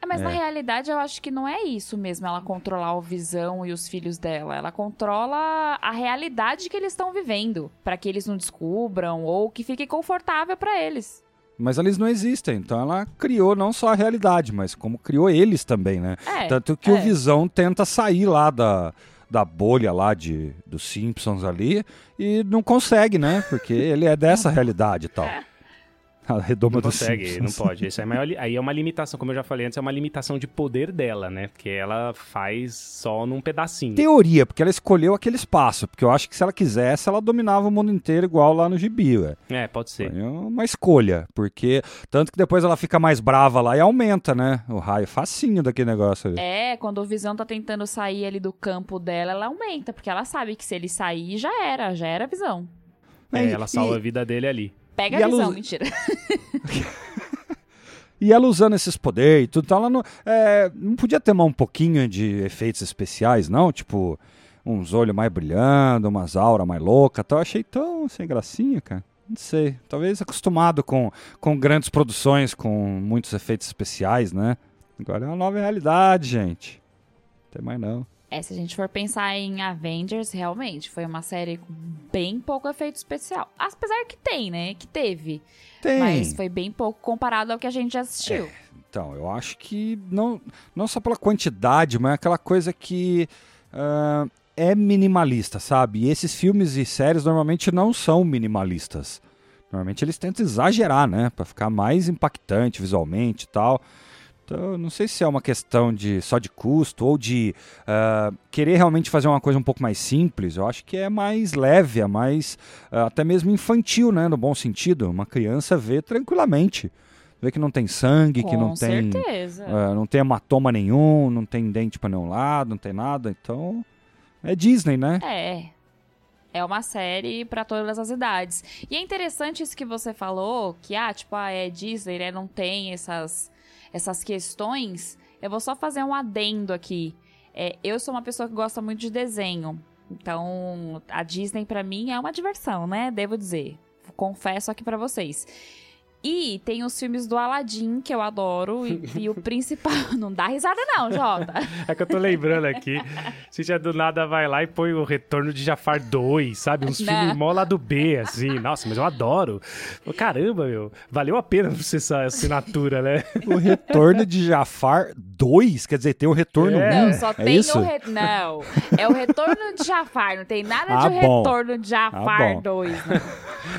É, mas na É. realidade eu acho que não é isso mesmo, ela controlar o Visão e os filhos dela. Ela controla a realidade que eles estão vivendo, pra que eles não descubram ou que fique confortável pra eles. Mas eles não existem, então ela criou não só a realidade, mas como criou eles também, né? É. Tanto que o é. Visão tenta sair lá da, da bolha lá de, dos Simpsons ali e não consegue, né? Porque ele é dessa realidade e tal. A redoma Não dos consegue, não Simpsons. pode. Isso é maior, aí é uma limitação, como eu já falei antes, é uma limitação de poder dela, né? Porque ela faz só num pedacinho. Teoria, porque ela escolheu aquele espaço. Porque eu acho que se ela quisesse, ela dominava o mundo inteiro igual lá no Gibi, ué. É, pode ser. Foi uma escolha, porque tanto que depois ela fica mais brava lá e aumenta, né? O raio facinho daquele negócio ali. É, quando o Visão tá tentando sair ali do campo dela, ela aumenta, porque ela sabe que se ele sair, já era, já era a Visão. É, E- ela salva e- a vida dele ali. Pega E a Visão, mentira. E ela usando esses poderes e tudo, então ela não, é, não podia ter mais um pouquinho de efeitos especiais, não? Tipo, uns olhos mais brilhando, umas auras mais loucas. Então eu achei tão sem gracinha, cara. Não sei. Talvez acostumado com, com grandes produções, com muitos efeitos especiais, né? Agora é uma nova realidade, gente. Não tem mais não. É, se a gente for pensar em Avengers, realmente, foi uma série com bem pouco efeito especial. Apesar que tem, né? Que teve. Tem. Mas foi bem pouco comparado ao que a gente já assistiu. Então, eu acho que não, não só pela quantidade, mas aquela coisa que ah, é minimalista, sabe? E esses filmes e séries normalmente não são minimalistas. Normalmente eles tentam exagerar, né? Pra ficar mais impactante visualmente e tal. Então, eu não sei se é uma questão de só de custo ou de ah, querer realmente fazer uma coisa um pouco mais simples. Eu acho que é mais leve, é mais ah, até mesmo infantil, né? No bom sentido. Uma criança vê tranquilamente. Vê que não tem sangue, que Com não tem, certeza. ah, não tem hematoma nenhum, não tem dente pra nenhum lado, não tem nada. Então, é Disney, né? É. É uma série pra todas as idades. E é interessante isso que você falou, que, ah, tipo, ah, é Disney, né? Não tem essas, essas questões. Eu vou só fazer um adendo aqui. É, eu sou uma pessoa que gosta muito de desenho. Então, a Disney pra mim é uma diversão, né? Devo dizer. Confesso aqui pra vocês. E tem os filmes do Aladdin, que eu adoro, e, e o principal. Não dá risada, não, Jota. É que eu tô lembrando aqui. Cintia do nada vai lá e põe o Retorno de Jafar 2, sabe? Uns Não. filmes mó lá do B, assim. Nossa, mas eu adoro. Caramba, meu. Valeu a pena você essa assinatura, né? O Retorno de Jafar 2, quer dizer, tem o Retorno É. 1. Não, só é tem isso? o re... Não, é o retorno de Jafar, não tem nada Ah, de bom. retorno de Ah, Jafar bom. 2. não.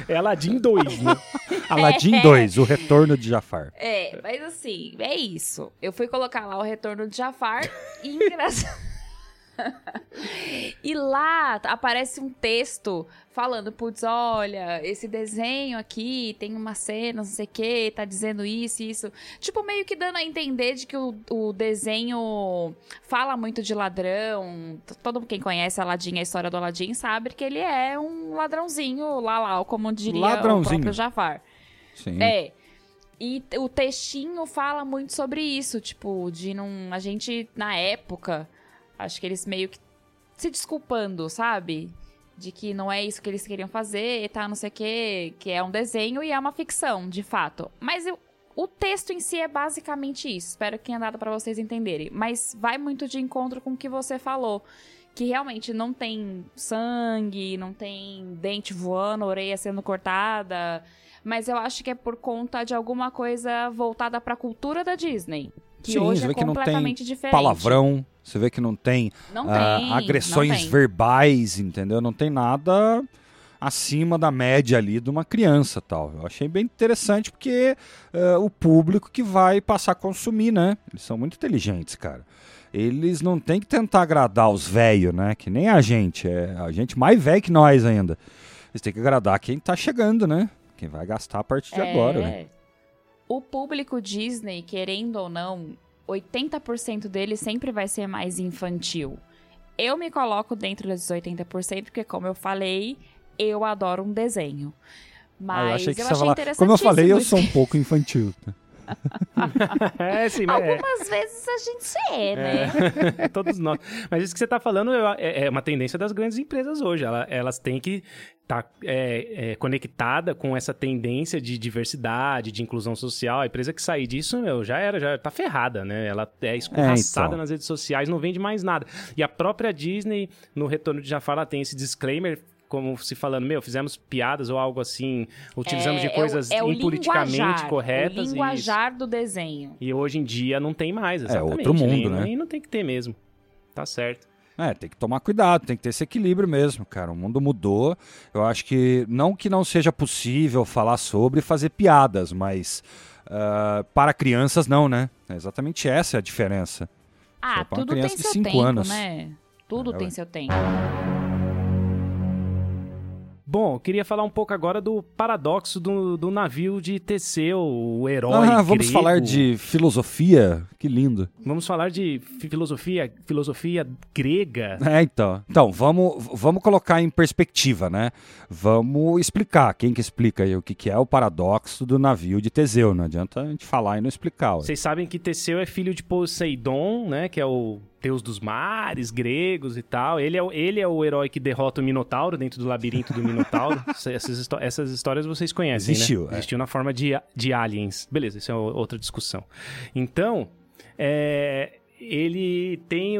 É Aladdin 2, né? Aladdin 2, o Retorno de Jafar. É, mas assim, é isso. Eu fui colocar lá o retorno de Jafar e engraçado. E lá aparece um texto falando, putz, olha, esse desenho aqui tem uma cena, não sei o que, tá dizendo isso e isso. Tipo, meio que dando a entender de que o, o desenho fala muito de ladrão. Todo quem conhece Aladdin, a história do Aladdin, sabe que ele é um ladrãozinho, lá lá, como diria o Ladrãozinho. próprio Jafar. Sim. É. E o textinho fala muito sobre isso, tipo, de não. A gente, na época, acho que eles meio que se desculpando, sabe? De que não é isso que eles queriam fazer e tá, não sei o quê, que é um desenho e é uma ficção, de fato. Mas eu- o texto em si é basicamente isso. Espero que tenha dado pra vocês entenderem. Mas vai muito de encontro com o que você falou. Que realmente não tem sangue, não tem dente voando, orelha sendo cortada. Mas eu acho que é por conta de alguma coisa voltada pra cultura da Disney. Que Sim, hoje você é vê que não tem completamente diferente. Palavrão, você vê que não tem, Não ah, tem. agressões não tem. verbais, entendeu? Não tem nada acima da média ali de uma criança tal. Eu achei bem interessante porque ah, o público que vai passar a consumir, né? Eles são muito inteligentes, cara. Eles não tem que tentar agradar os velhos, né? Que nem a gente, é a gente mais velho que nós ainda. Eles têm que agradar quem tá chegando, né? Quem vai gastar a partir de agora, né? É. O público Disney, querendo ou não, 80% dele sempre vai ser mais infantil. Eu me coloco dentro desses 80% porque, como eu falei, eu adoro um desenho. Mas Ah, eu eu achei que achei ia falar. Como eu falei, eu sou um pouco infantil. É, sim, mas é. Algumas vezes a gente é, né? É, todos nós. Mas isso que você tá falando é, é uma tendência das grandes empresas hoje. Ela- elas têm que estar tá, é, é, conectada com essa tendência de diversidade, de inclusão social. A empresa que sair disso, meu, já era, já tá ferrada, né? Ela é escorraçada então. nas redes sociais, não vende mais nada. E a própria Disney, no Retorno de Jafar, ela tem esse disclaimer como se falando, meu, fizemos piadas ou algo assim, utilizamos É, de coisas é o, é o impoliticamente corretas. O e linguajar do desenho. E hoje em dia não tem mais, exatamente. outro mundo, nem, né? nem não tem que ter mesmo. Tá certo. É, tem que tomar cuidado, tem que ter esse equilíbrio mesmo, cara. O mundo mudou. Eu acho que não que não seja possível falar sobre e fazer piadas, mas uh, para crianças não, né? É exatamente essa é a diferença. Ah, tudo tem seu tempo, anos. né? Tudo é, tem ué. seu tempo. Bom, queria falar um pouco agora do paradoxo do, do navio de Teseu, o herói Ah, vamos grego. falar de filosofia? Que lindo. Vamos falar de filosofia, filosofia grega. É, então. Então, vamos, vamos colocar em perspectiva, né? Vamos explicar. Quem que explica aí o que, que é o paradoxo do navio de Teseu? Não adianta a gente falar e não explicar. Ué. Vocês sabem que Teseu é filho de Poseidon, né? Que é o deus dos mares, gregos e tal. Ele é, ele é o herói que derrota o Minotauro dentro do labirinto do Minotauro. essas, essas, histórias vocês conhecem, Existiu, né? Existiu na forma de, de aliens. Beleza, isso é outra discussão. Então, é, ele tem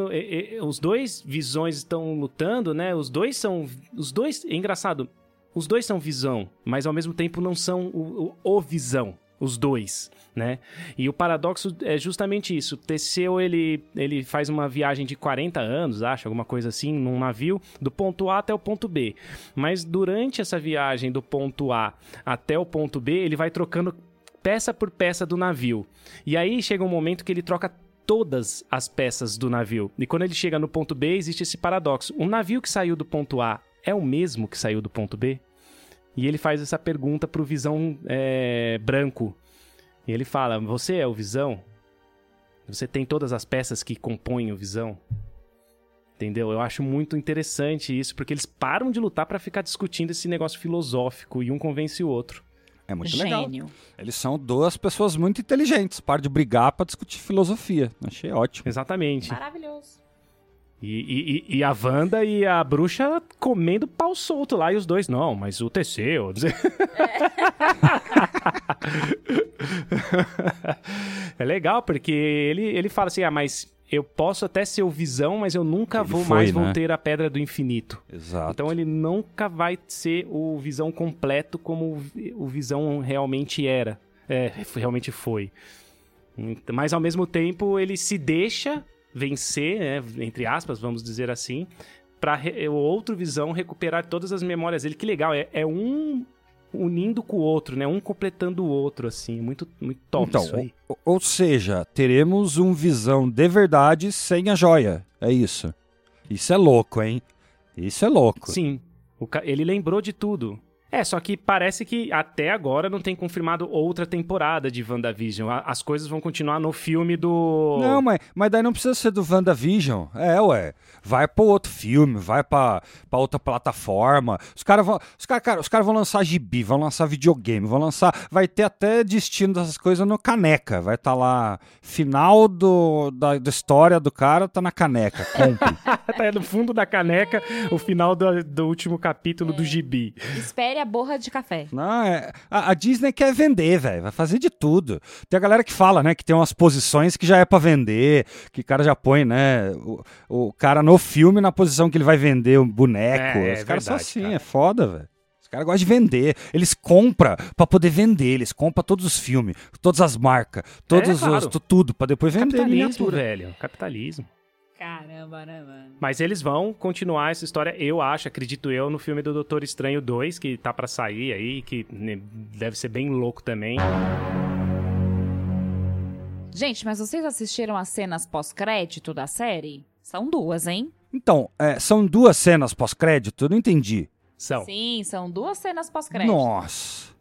os dois visões estão lutando, né? Os dois são os dois, é engraçado. Os dois são visão, mas ao mesmo tempo não são o, o, o visão os dois, né? E o paradoxo é justamente isso. Teseu, ele, ele faz uma viagem de 40 anos, acho, alguma coisa assim, num navio, do ponto A até o ponto B. Mas durante essa viagem do ponto A até o ponto B, ele vai trocando peça por peça do navio. E aí chega um momento que ele troca todas as peças do navio. E quando ele chega no ponto B, existe esse paradoxo. O navio que saiu do ponto A é o mesmo que saiu do ponto B? E ele faz essa pergunta pro Visão é, branco. E ele fala: Você é o Visão? Você tem todas as peças que compõem o Visão? Entendeu? Eu acho muito interessante isso, porque eles param de lutar para ficar discutindo esse negócio filosófico e um convence o outro. É muito Gênio. legal. Eles são duas pessoas muito inteligentes, param de brigar para discutir filosofia. Achei ótimo. Exatamente. Maravilhoso. E, e, e, a Wanda e a bruxa comendo pau solto lá, e os dois, não, mas o Teseu. É. é legal, porque ele, ele fala assim: ah, mas eu posso até ser o Visão, mas eu nunca ele vou foi, mais né? vou ter a Pedra do Infinito. Exato. Então ele nunca vai ser o Visão completo como o Visão realmente era. É, realmente foi. Mas ao mesmo tempo ele se deixa vencer, né, entre aspas, vamos dizer assim, para o outro visão recuperar todas as memórias dele. Que legal, é, é um unindo com o outro, né? Um completando o outro, assim. Muito, muito top então, isso aí. Ou, ou seja, teremos um visão de verdade sem a joia. É isso. Isso é louco, hein? Isso é louco. Sim. ele lembrou de tudo. É, só que parece que até agora não tem confirmado outra temporada de WandaVision. As coisas vão continuar no filme do. Não, mas, mas daí não precisa ser do WandaVision. É, ué. Vai pra outro filme, vai pra, pra outra plataforma. Os caras vão. Os caras cara, os cara vão lançar gibi, vão lançar videogame, vão lançar. Vai ter até destino dessas coisas no caneca. Vai estar tá lá. Final do, da, da história do cara tá na caneca. Compre. tá no fundo da caneca o final do, do último capítulo é. do gibi. Espere a borra de café. Não, é, a, a Disney quer vender, velho. Vai fazer de tudo. Tem a galera que fala, né, que tem umas posições que já é para vender, que o cara já põe, né, o, o cara no filme na posição que ele vai vender o boneco. É, Os é caras são assim, cara. é foda, velho. Os caras gostam de vender. Eles compram para poder vender. Eles compram todos os filmes, todas as marcas, todos é, claro. os, tudo para depois vender. Capitalismo, velho. Capitalismo. Caramba, né, mano? Mas eles vão continuar essa história, eu acho, acredito eu, no filme do Doutor Estranho 2, que tá para sair aí, que né, deve ser bem louco também. Gente, mas vocês assistiram as cenas pós-crédito da série? São duas, hein? Então, é, são duas cenas pós-crédito? Eu não entendi. São. Sim, são duas cenas pós-crédito. Nossa.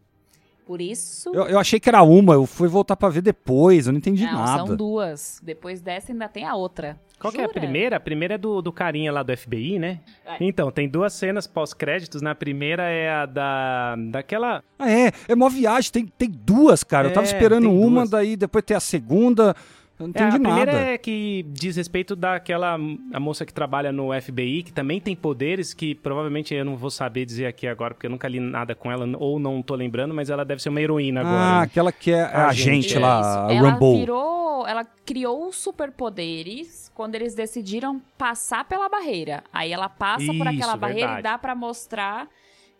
Por isso. Eu, eu, achei que era uma, eu fui voltar para ver depois, eu não entendi não, nada. São duas. Depois dessa ainda tem a outra. Qual que é a primeira? A primeira é do, do carinha lá do FBI, né? É. Então, tem duas cenas pós-créditos. Na primeira é a da. daquela. Ah, é. É uma viagem, tem, tem duas, cara. É, eu tava é, esperando uma, duas. daí depois tem a segunda. Eu não entendi é, a primeira nada. é que diz respeito daquela a moça que trabalha no FBI, que também tem poderes que provavelmente eu não vou saber dizer aqui agora, porque eu nunca li nada com ela, ou não tô lembrando, mas ela deve ser uma heroína agora. Ah, aquela que é a, a gente, gente lá, a ela Rumble. virou, ela criou superpoderes quando eles decidiram passar pela barreira. Aí ela passa Isso, por aquela barreira verdade. e dá para mostrar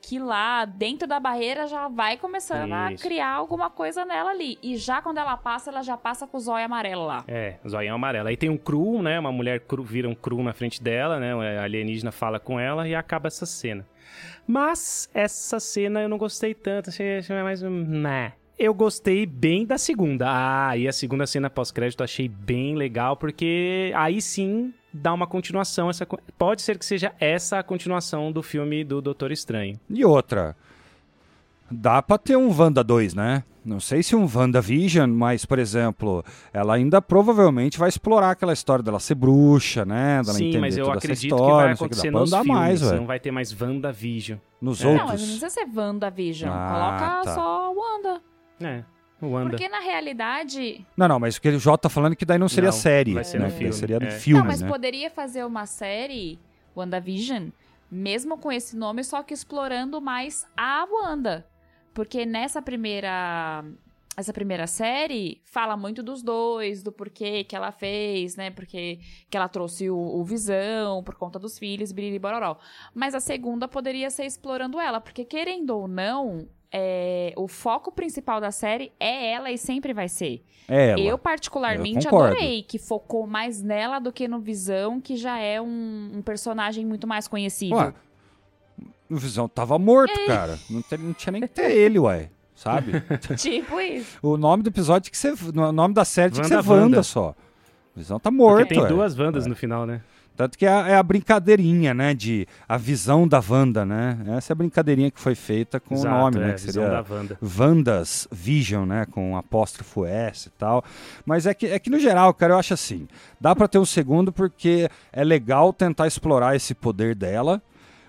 que lá dentro da barreira já vai começando a Isso. criar alguma coisa nela ali. E já quando ela passa, ela já passa com o zóio amarelo lá. É, zoião amarelo. Aí tem um cru, né? Uma mulher cru, vira um cru na frente dela, né? A alienígena fala com ela e acaba essa cena. Mas essa cena eu não gostei tanto, achei, achei mais um. Né. Eu gostei bem da segunda. Ah, e a segunda cena pós-crédito eu achei bem legal, porque aí sim dá uma continuação. Essa, pode ser que seja essa a continuação do filme do Doutor Estranho. E outra, dá pra ter um Wanda 2, né? Não sei se um WandaVision, mas, por exemplo, ela ainda provavelmente vai explorar aquela história dela ser bruxa, né? Dela Sim, entender mas eu acredito história, que vai não que, acontecer dá pra nos filmes. mais, velho. não vai ter mais WandaVision. Nos É. Não, outros. mas não precisa ser WandaVision. Ah, Coloca tá. só Wanda. É, Wanda. Porque na realidade. Não, não, mas o que o Jota tá falando é que daí não seria Não, série, vai ser né? filme, Seria é. filme, não, mas né? poderia fazer uma série WandaVision, mesmo com esse nome, só que explorando mais a Wanda. Porque nessa primeira. Essa primeira série fala muito dos dois, do porquê que ela fez, né? Porque que ela trouxe o, o Visão por conta dos filhos, biriri bororó. Mas a segunda poderia ser explorando ela, porque querendo ou não, é, o foco principal da série é ela e sempre vai ser. É ela. Eu, particularmente, Eu adorei que focou mais nela do que no Visão, que já é um, um personagem muito mais conhecido. Ué, o Visão tava morto, cara. Não, te- não tinha nem que ter ele, ué. Sabe? tipo isso. o nome do episódio tinha que ser. O nome da série tinha que ser Wanda, Wanda Wanda. só. O Visão tá morto, Porque tem ué. duas Wandas no final, né? Tanto que é a, é a brincadeirinha, né? De a visão da Wanda, né? Essa é a brincadeirinha que foi feita com Exato, o nome, é, né? Que seria da Wanda. Wanda's Vision, né? Com um apóstrofo S e tal. Mas é que, é que no geral, cara, eu acho assim. Dá pra ter um segundo porque é legal tentar explorar esse poder dela.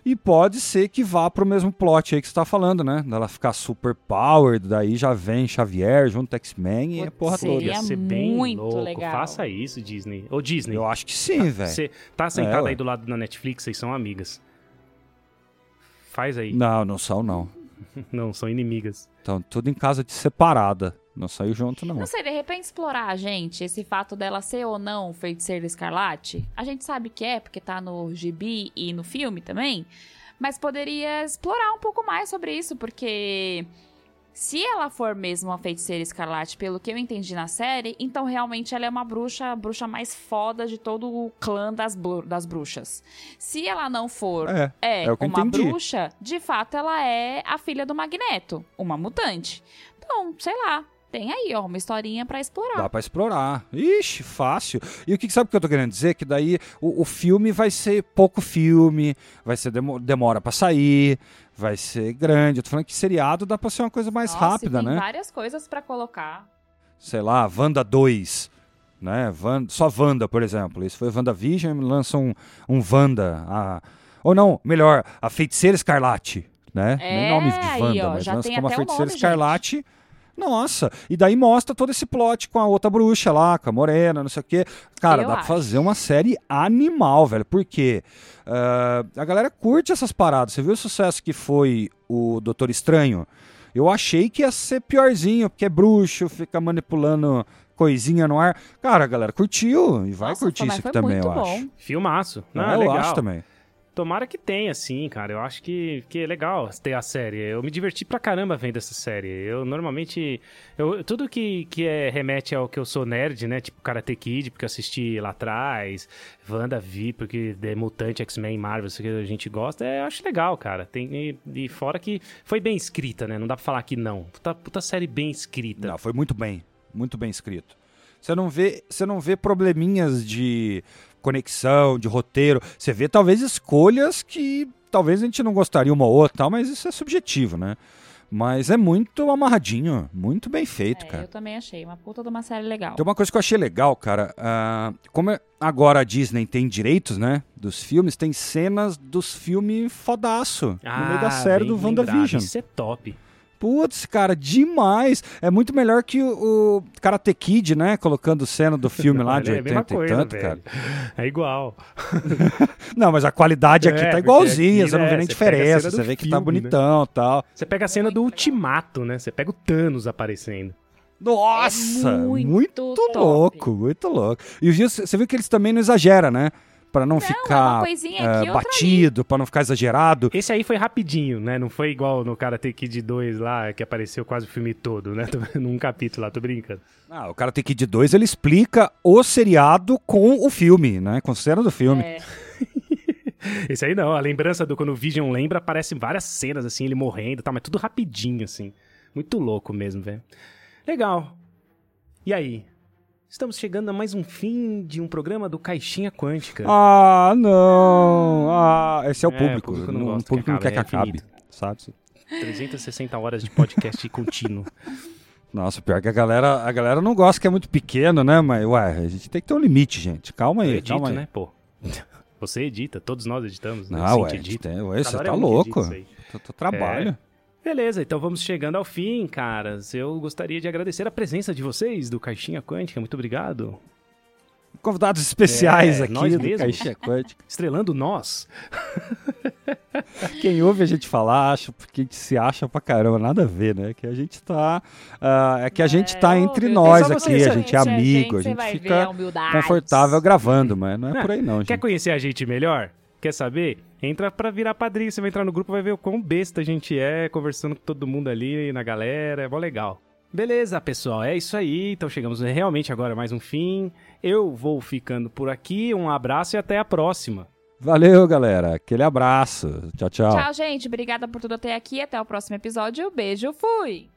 E pode ser que vá pro mesmo plot aí que você tá falando, né? Dela ficar super powered, daí já vem Xavier junto com X-Men e a Putz, porra seria toda. Ia ser bem muito louco. legal. Faça isso, Disney. Ô, Disney. Eu acho que sim, velho. Você tá sentado ué. aí do lado da Netflix, vocês são amigas. Faz aí. Não, não são, não. Não, são inimigas. Estão tudo em casa de separada. Não saiu junto, não. Não sei, de repente explorar, gente, esse fato dela ser ou não feiticeira escarlate. A gente sabe que é, porque tá no gibi e no filme também. Mas poderia explorar um pouco mais sobre isso, porque se ela for mesmo uma feiticeira escarlate, pelo que eu entendi na série, então realmente ela é uma bruxa, a bruxa mais foda de todo o clã das, das bruxas. Se ela não for É, é, é uma bruxa, de fato ela é a filha do Magneto, uma mutante. Então, sei lá, tem aí, ó, uma historinha pra explorar. Dá pra explorar. Ixi, fácil. E o que sabe o que eu tô querendo dizer? Que daí o, o filme vai ser pouco filme, vai ser demo- demora pra sair, vai ser grande. Eu tô falando que seriado dá pra ser uma coisa mais Nossa, rápida, tem né? várias coisas pra colocar. Sei lá, Wanda 2, né? Van- só Wanda, por exemplo. Isso foi WandaVision, lança um, um Wanda. A, ou não, melhor, a Feiticeira Escarlate, né? É, Nem nome de aí, Wanda, ó, mas lança tem como a Feiticeira nome, Escarlate. Nossa, e daí mostra todo esse plot com a outra bruxa lá, com a morena, não sei o quê. Cara, Eu dá pra acho. fazer uma série animal, velho. Por quê? Ah, a galera curte essas paradas. Você viu o sucesso que foi o Doutor Estranho? Eu achei que ia ser piorzinho, porque é bruxo, fica manipulando coisinha no ar. Cara, a galera curtiu e vai Nossa, curtir isso aqui também, eu bom. acho. Filmaço. Não, Ah, é eu legal. acho também. Tomara que tenha, sim, cara. Eu acho que, que é legal ter a série. Eu me diverti pra caramba vendo essa série. Eu normalmente. Eu, tudo que, que é, remete ao que eu sou nerd, né? Tipo Karate Kid, porque eu assisti lá atrás. Wanda Vi, porque é Mutante, X-Men, Marvel, isso que a gente gosta. É, eu acho legal, cara. Tem, e, e fora que foi bem escrita, né? Não dá pra falar que não. Puta, puta série bem escrita. Não, foi muito bem, muito bem escrito. Você não vê, você não vê probleminhas de conexão, de roteiro. Você vê talvez escolhas que talvez a gente não gostaria uma ou outra, tal, mas isso é subjetivo, né? Mas é muito amarradinho, muito bem feito, É, cara. eu também achei. Uma puta de uma série legal. Tem uma coisa que eu achei legal, cara. ah, como é- agora a Disney tem direitos, né? Dos filmes, tem cenas dos filmes fodaço no meio da série Ah, bem do WandaVision. Isso é top. Putz, cara, demais. É muito melhor que o, o Karate Kid, né? Colocando cena do filme lá de É a mesma 80 e coisa, tanto, velho. cara. É igual. Não, mas a qualidade aqui É, tá igualzinha, aqui, você não né, vê nem você pega a diferença, você vê que tá filme, né? bonitão e tal. Você pega a cena do. Ultimato, né? Você pega o Thanos aparecendo. Nossa, É muito muito, louco, muito louco. E viu, você viu que eles também não exageram, né? Pra não, é uma ficar é, outra batido, pra não ficar exagerado. Esse aí foi rapidinho, né? Não foi igual no Karate Kid 2 lá, que apareceu quase o filme todo, né? Num capítulo lá, tô brincando. Ah, o cara tem que ir de dois, ele explica o seriado com o filme, né? Com a cena do filme. É, Esse aí não, a lembrança do quando o Vision lembra, aparecem várias cenas, assim, ele morrendo e tal, mas tudo rapidinho, assim. Muito louco mesmo, velho. Legal. E aí? Estamos chegando a mais um fim de um programa do Caixinha Quântica. Ah, não. Ah, esse é o É, público. o público não Não- o público que não quer que acabe, é acabe, sabe? 360 horas de podcast contínuo. Nossa, pior que a galera, a galera não gosta que é muito pequeno, né? Mas, ué, a gente tem que ter um limite, gente. Calma aí, Eu edito, calma aí. né, pô? Você edita, todos nós editamos, né? Não, Cintia ué, edita. tem- ué, você tá é louco. aí. Tô, tô trabalho. Beleza, então vamos chegando ao fim, caras. Eu gostaria de agradecer a presença de vocês do Caixinha Quântica. Muito obrigado. Convidados especiais É, aqui nós do mesmos. Caixinha Quântica. Estrelando nós. Quem ouve a gente falar, acha, porque a gente se acha pra caramba, nada a ver, né? Que a gente tá. ah, é que a gente É, tá entre nós aqui, a gente é amigo, a gente vai ver fica a humildade. confortável gravando, mas não é por aí não, Quer gente. conhecer a gente melhor? Quer saber? Entra pra virar padrinho. Você vai entrar no grupo vai ver o quão besta a gente é, conversando com todo mundo ali na galera. É mó legal. Beleza, pessoal. É isso aí. Então chegamos realmente agora a mais um fim. Eu vou ficando por aqui. Um abraço e até a próxima. Valeu, galera. Aquele abraço. Tchau, tchau. Tchau, gente. Obrigada por tudo até aqui. Até o próximo episódio. Beijo, fui!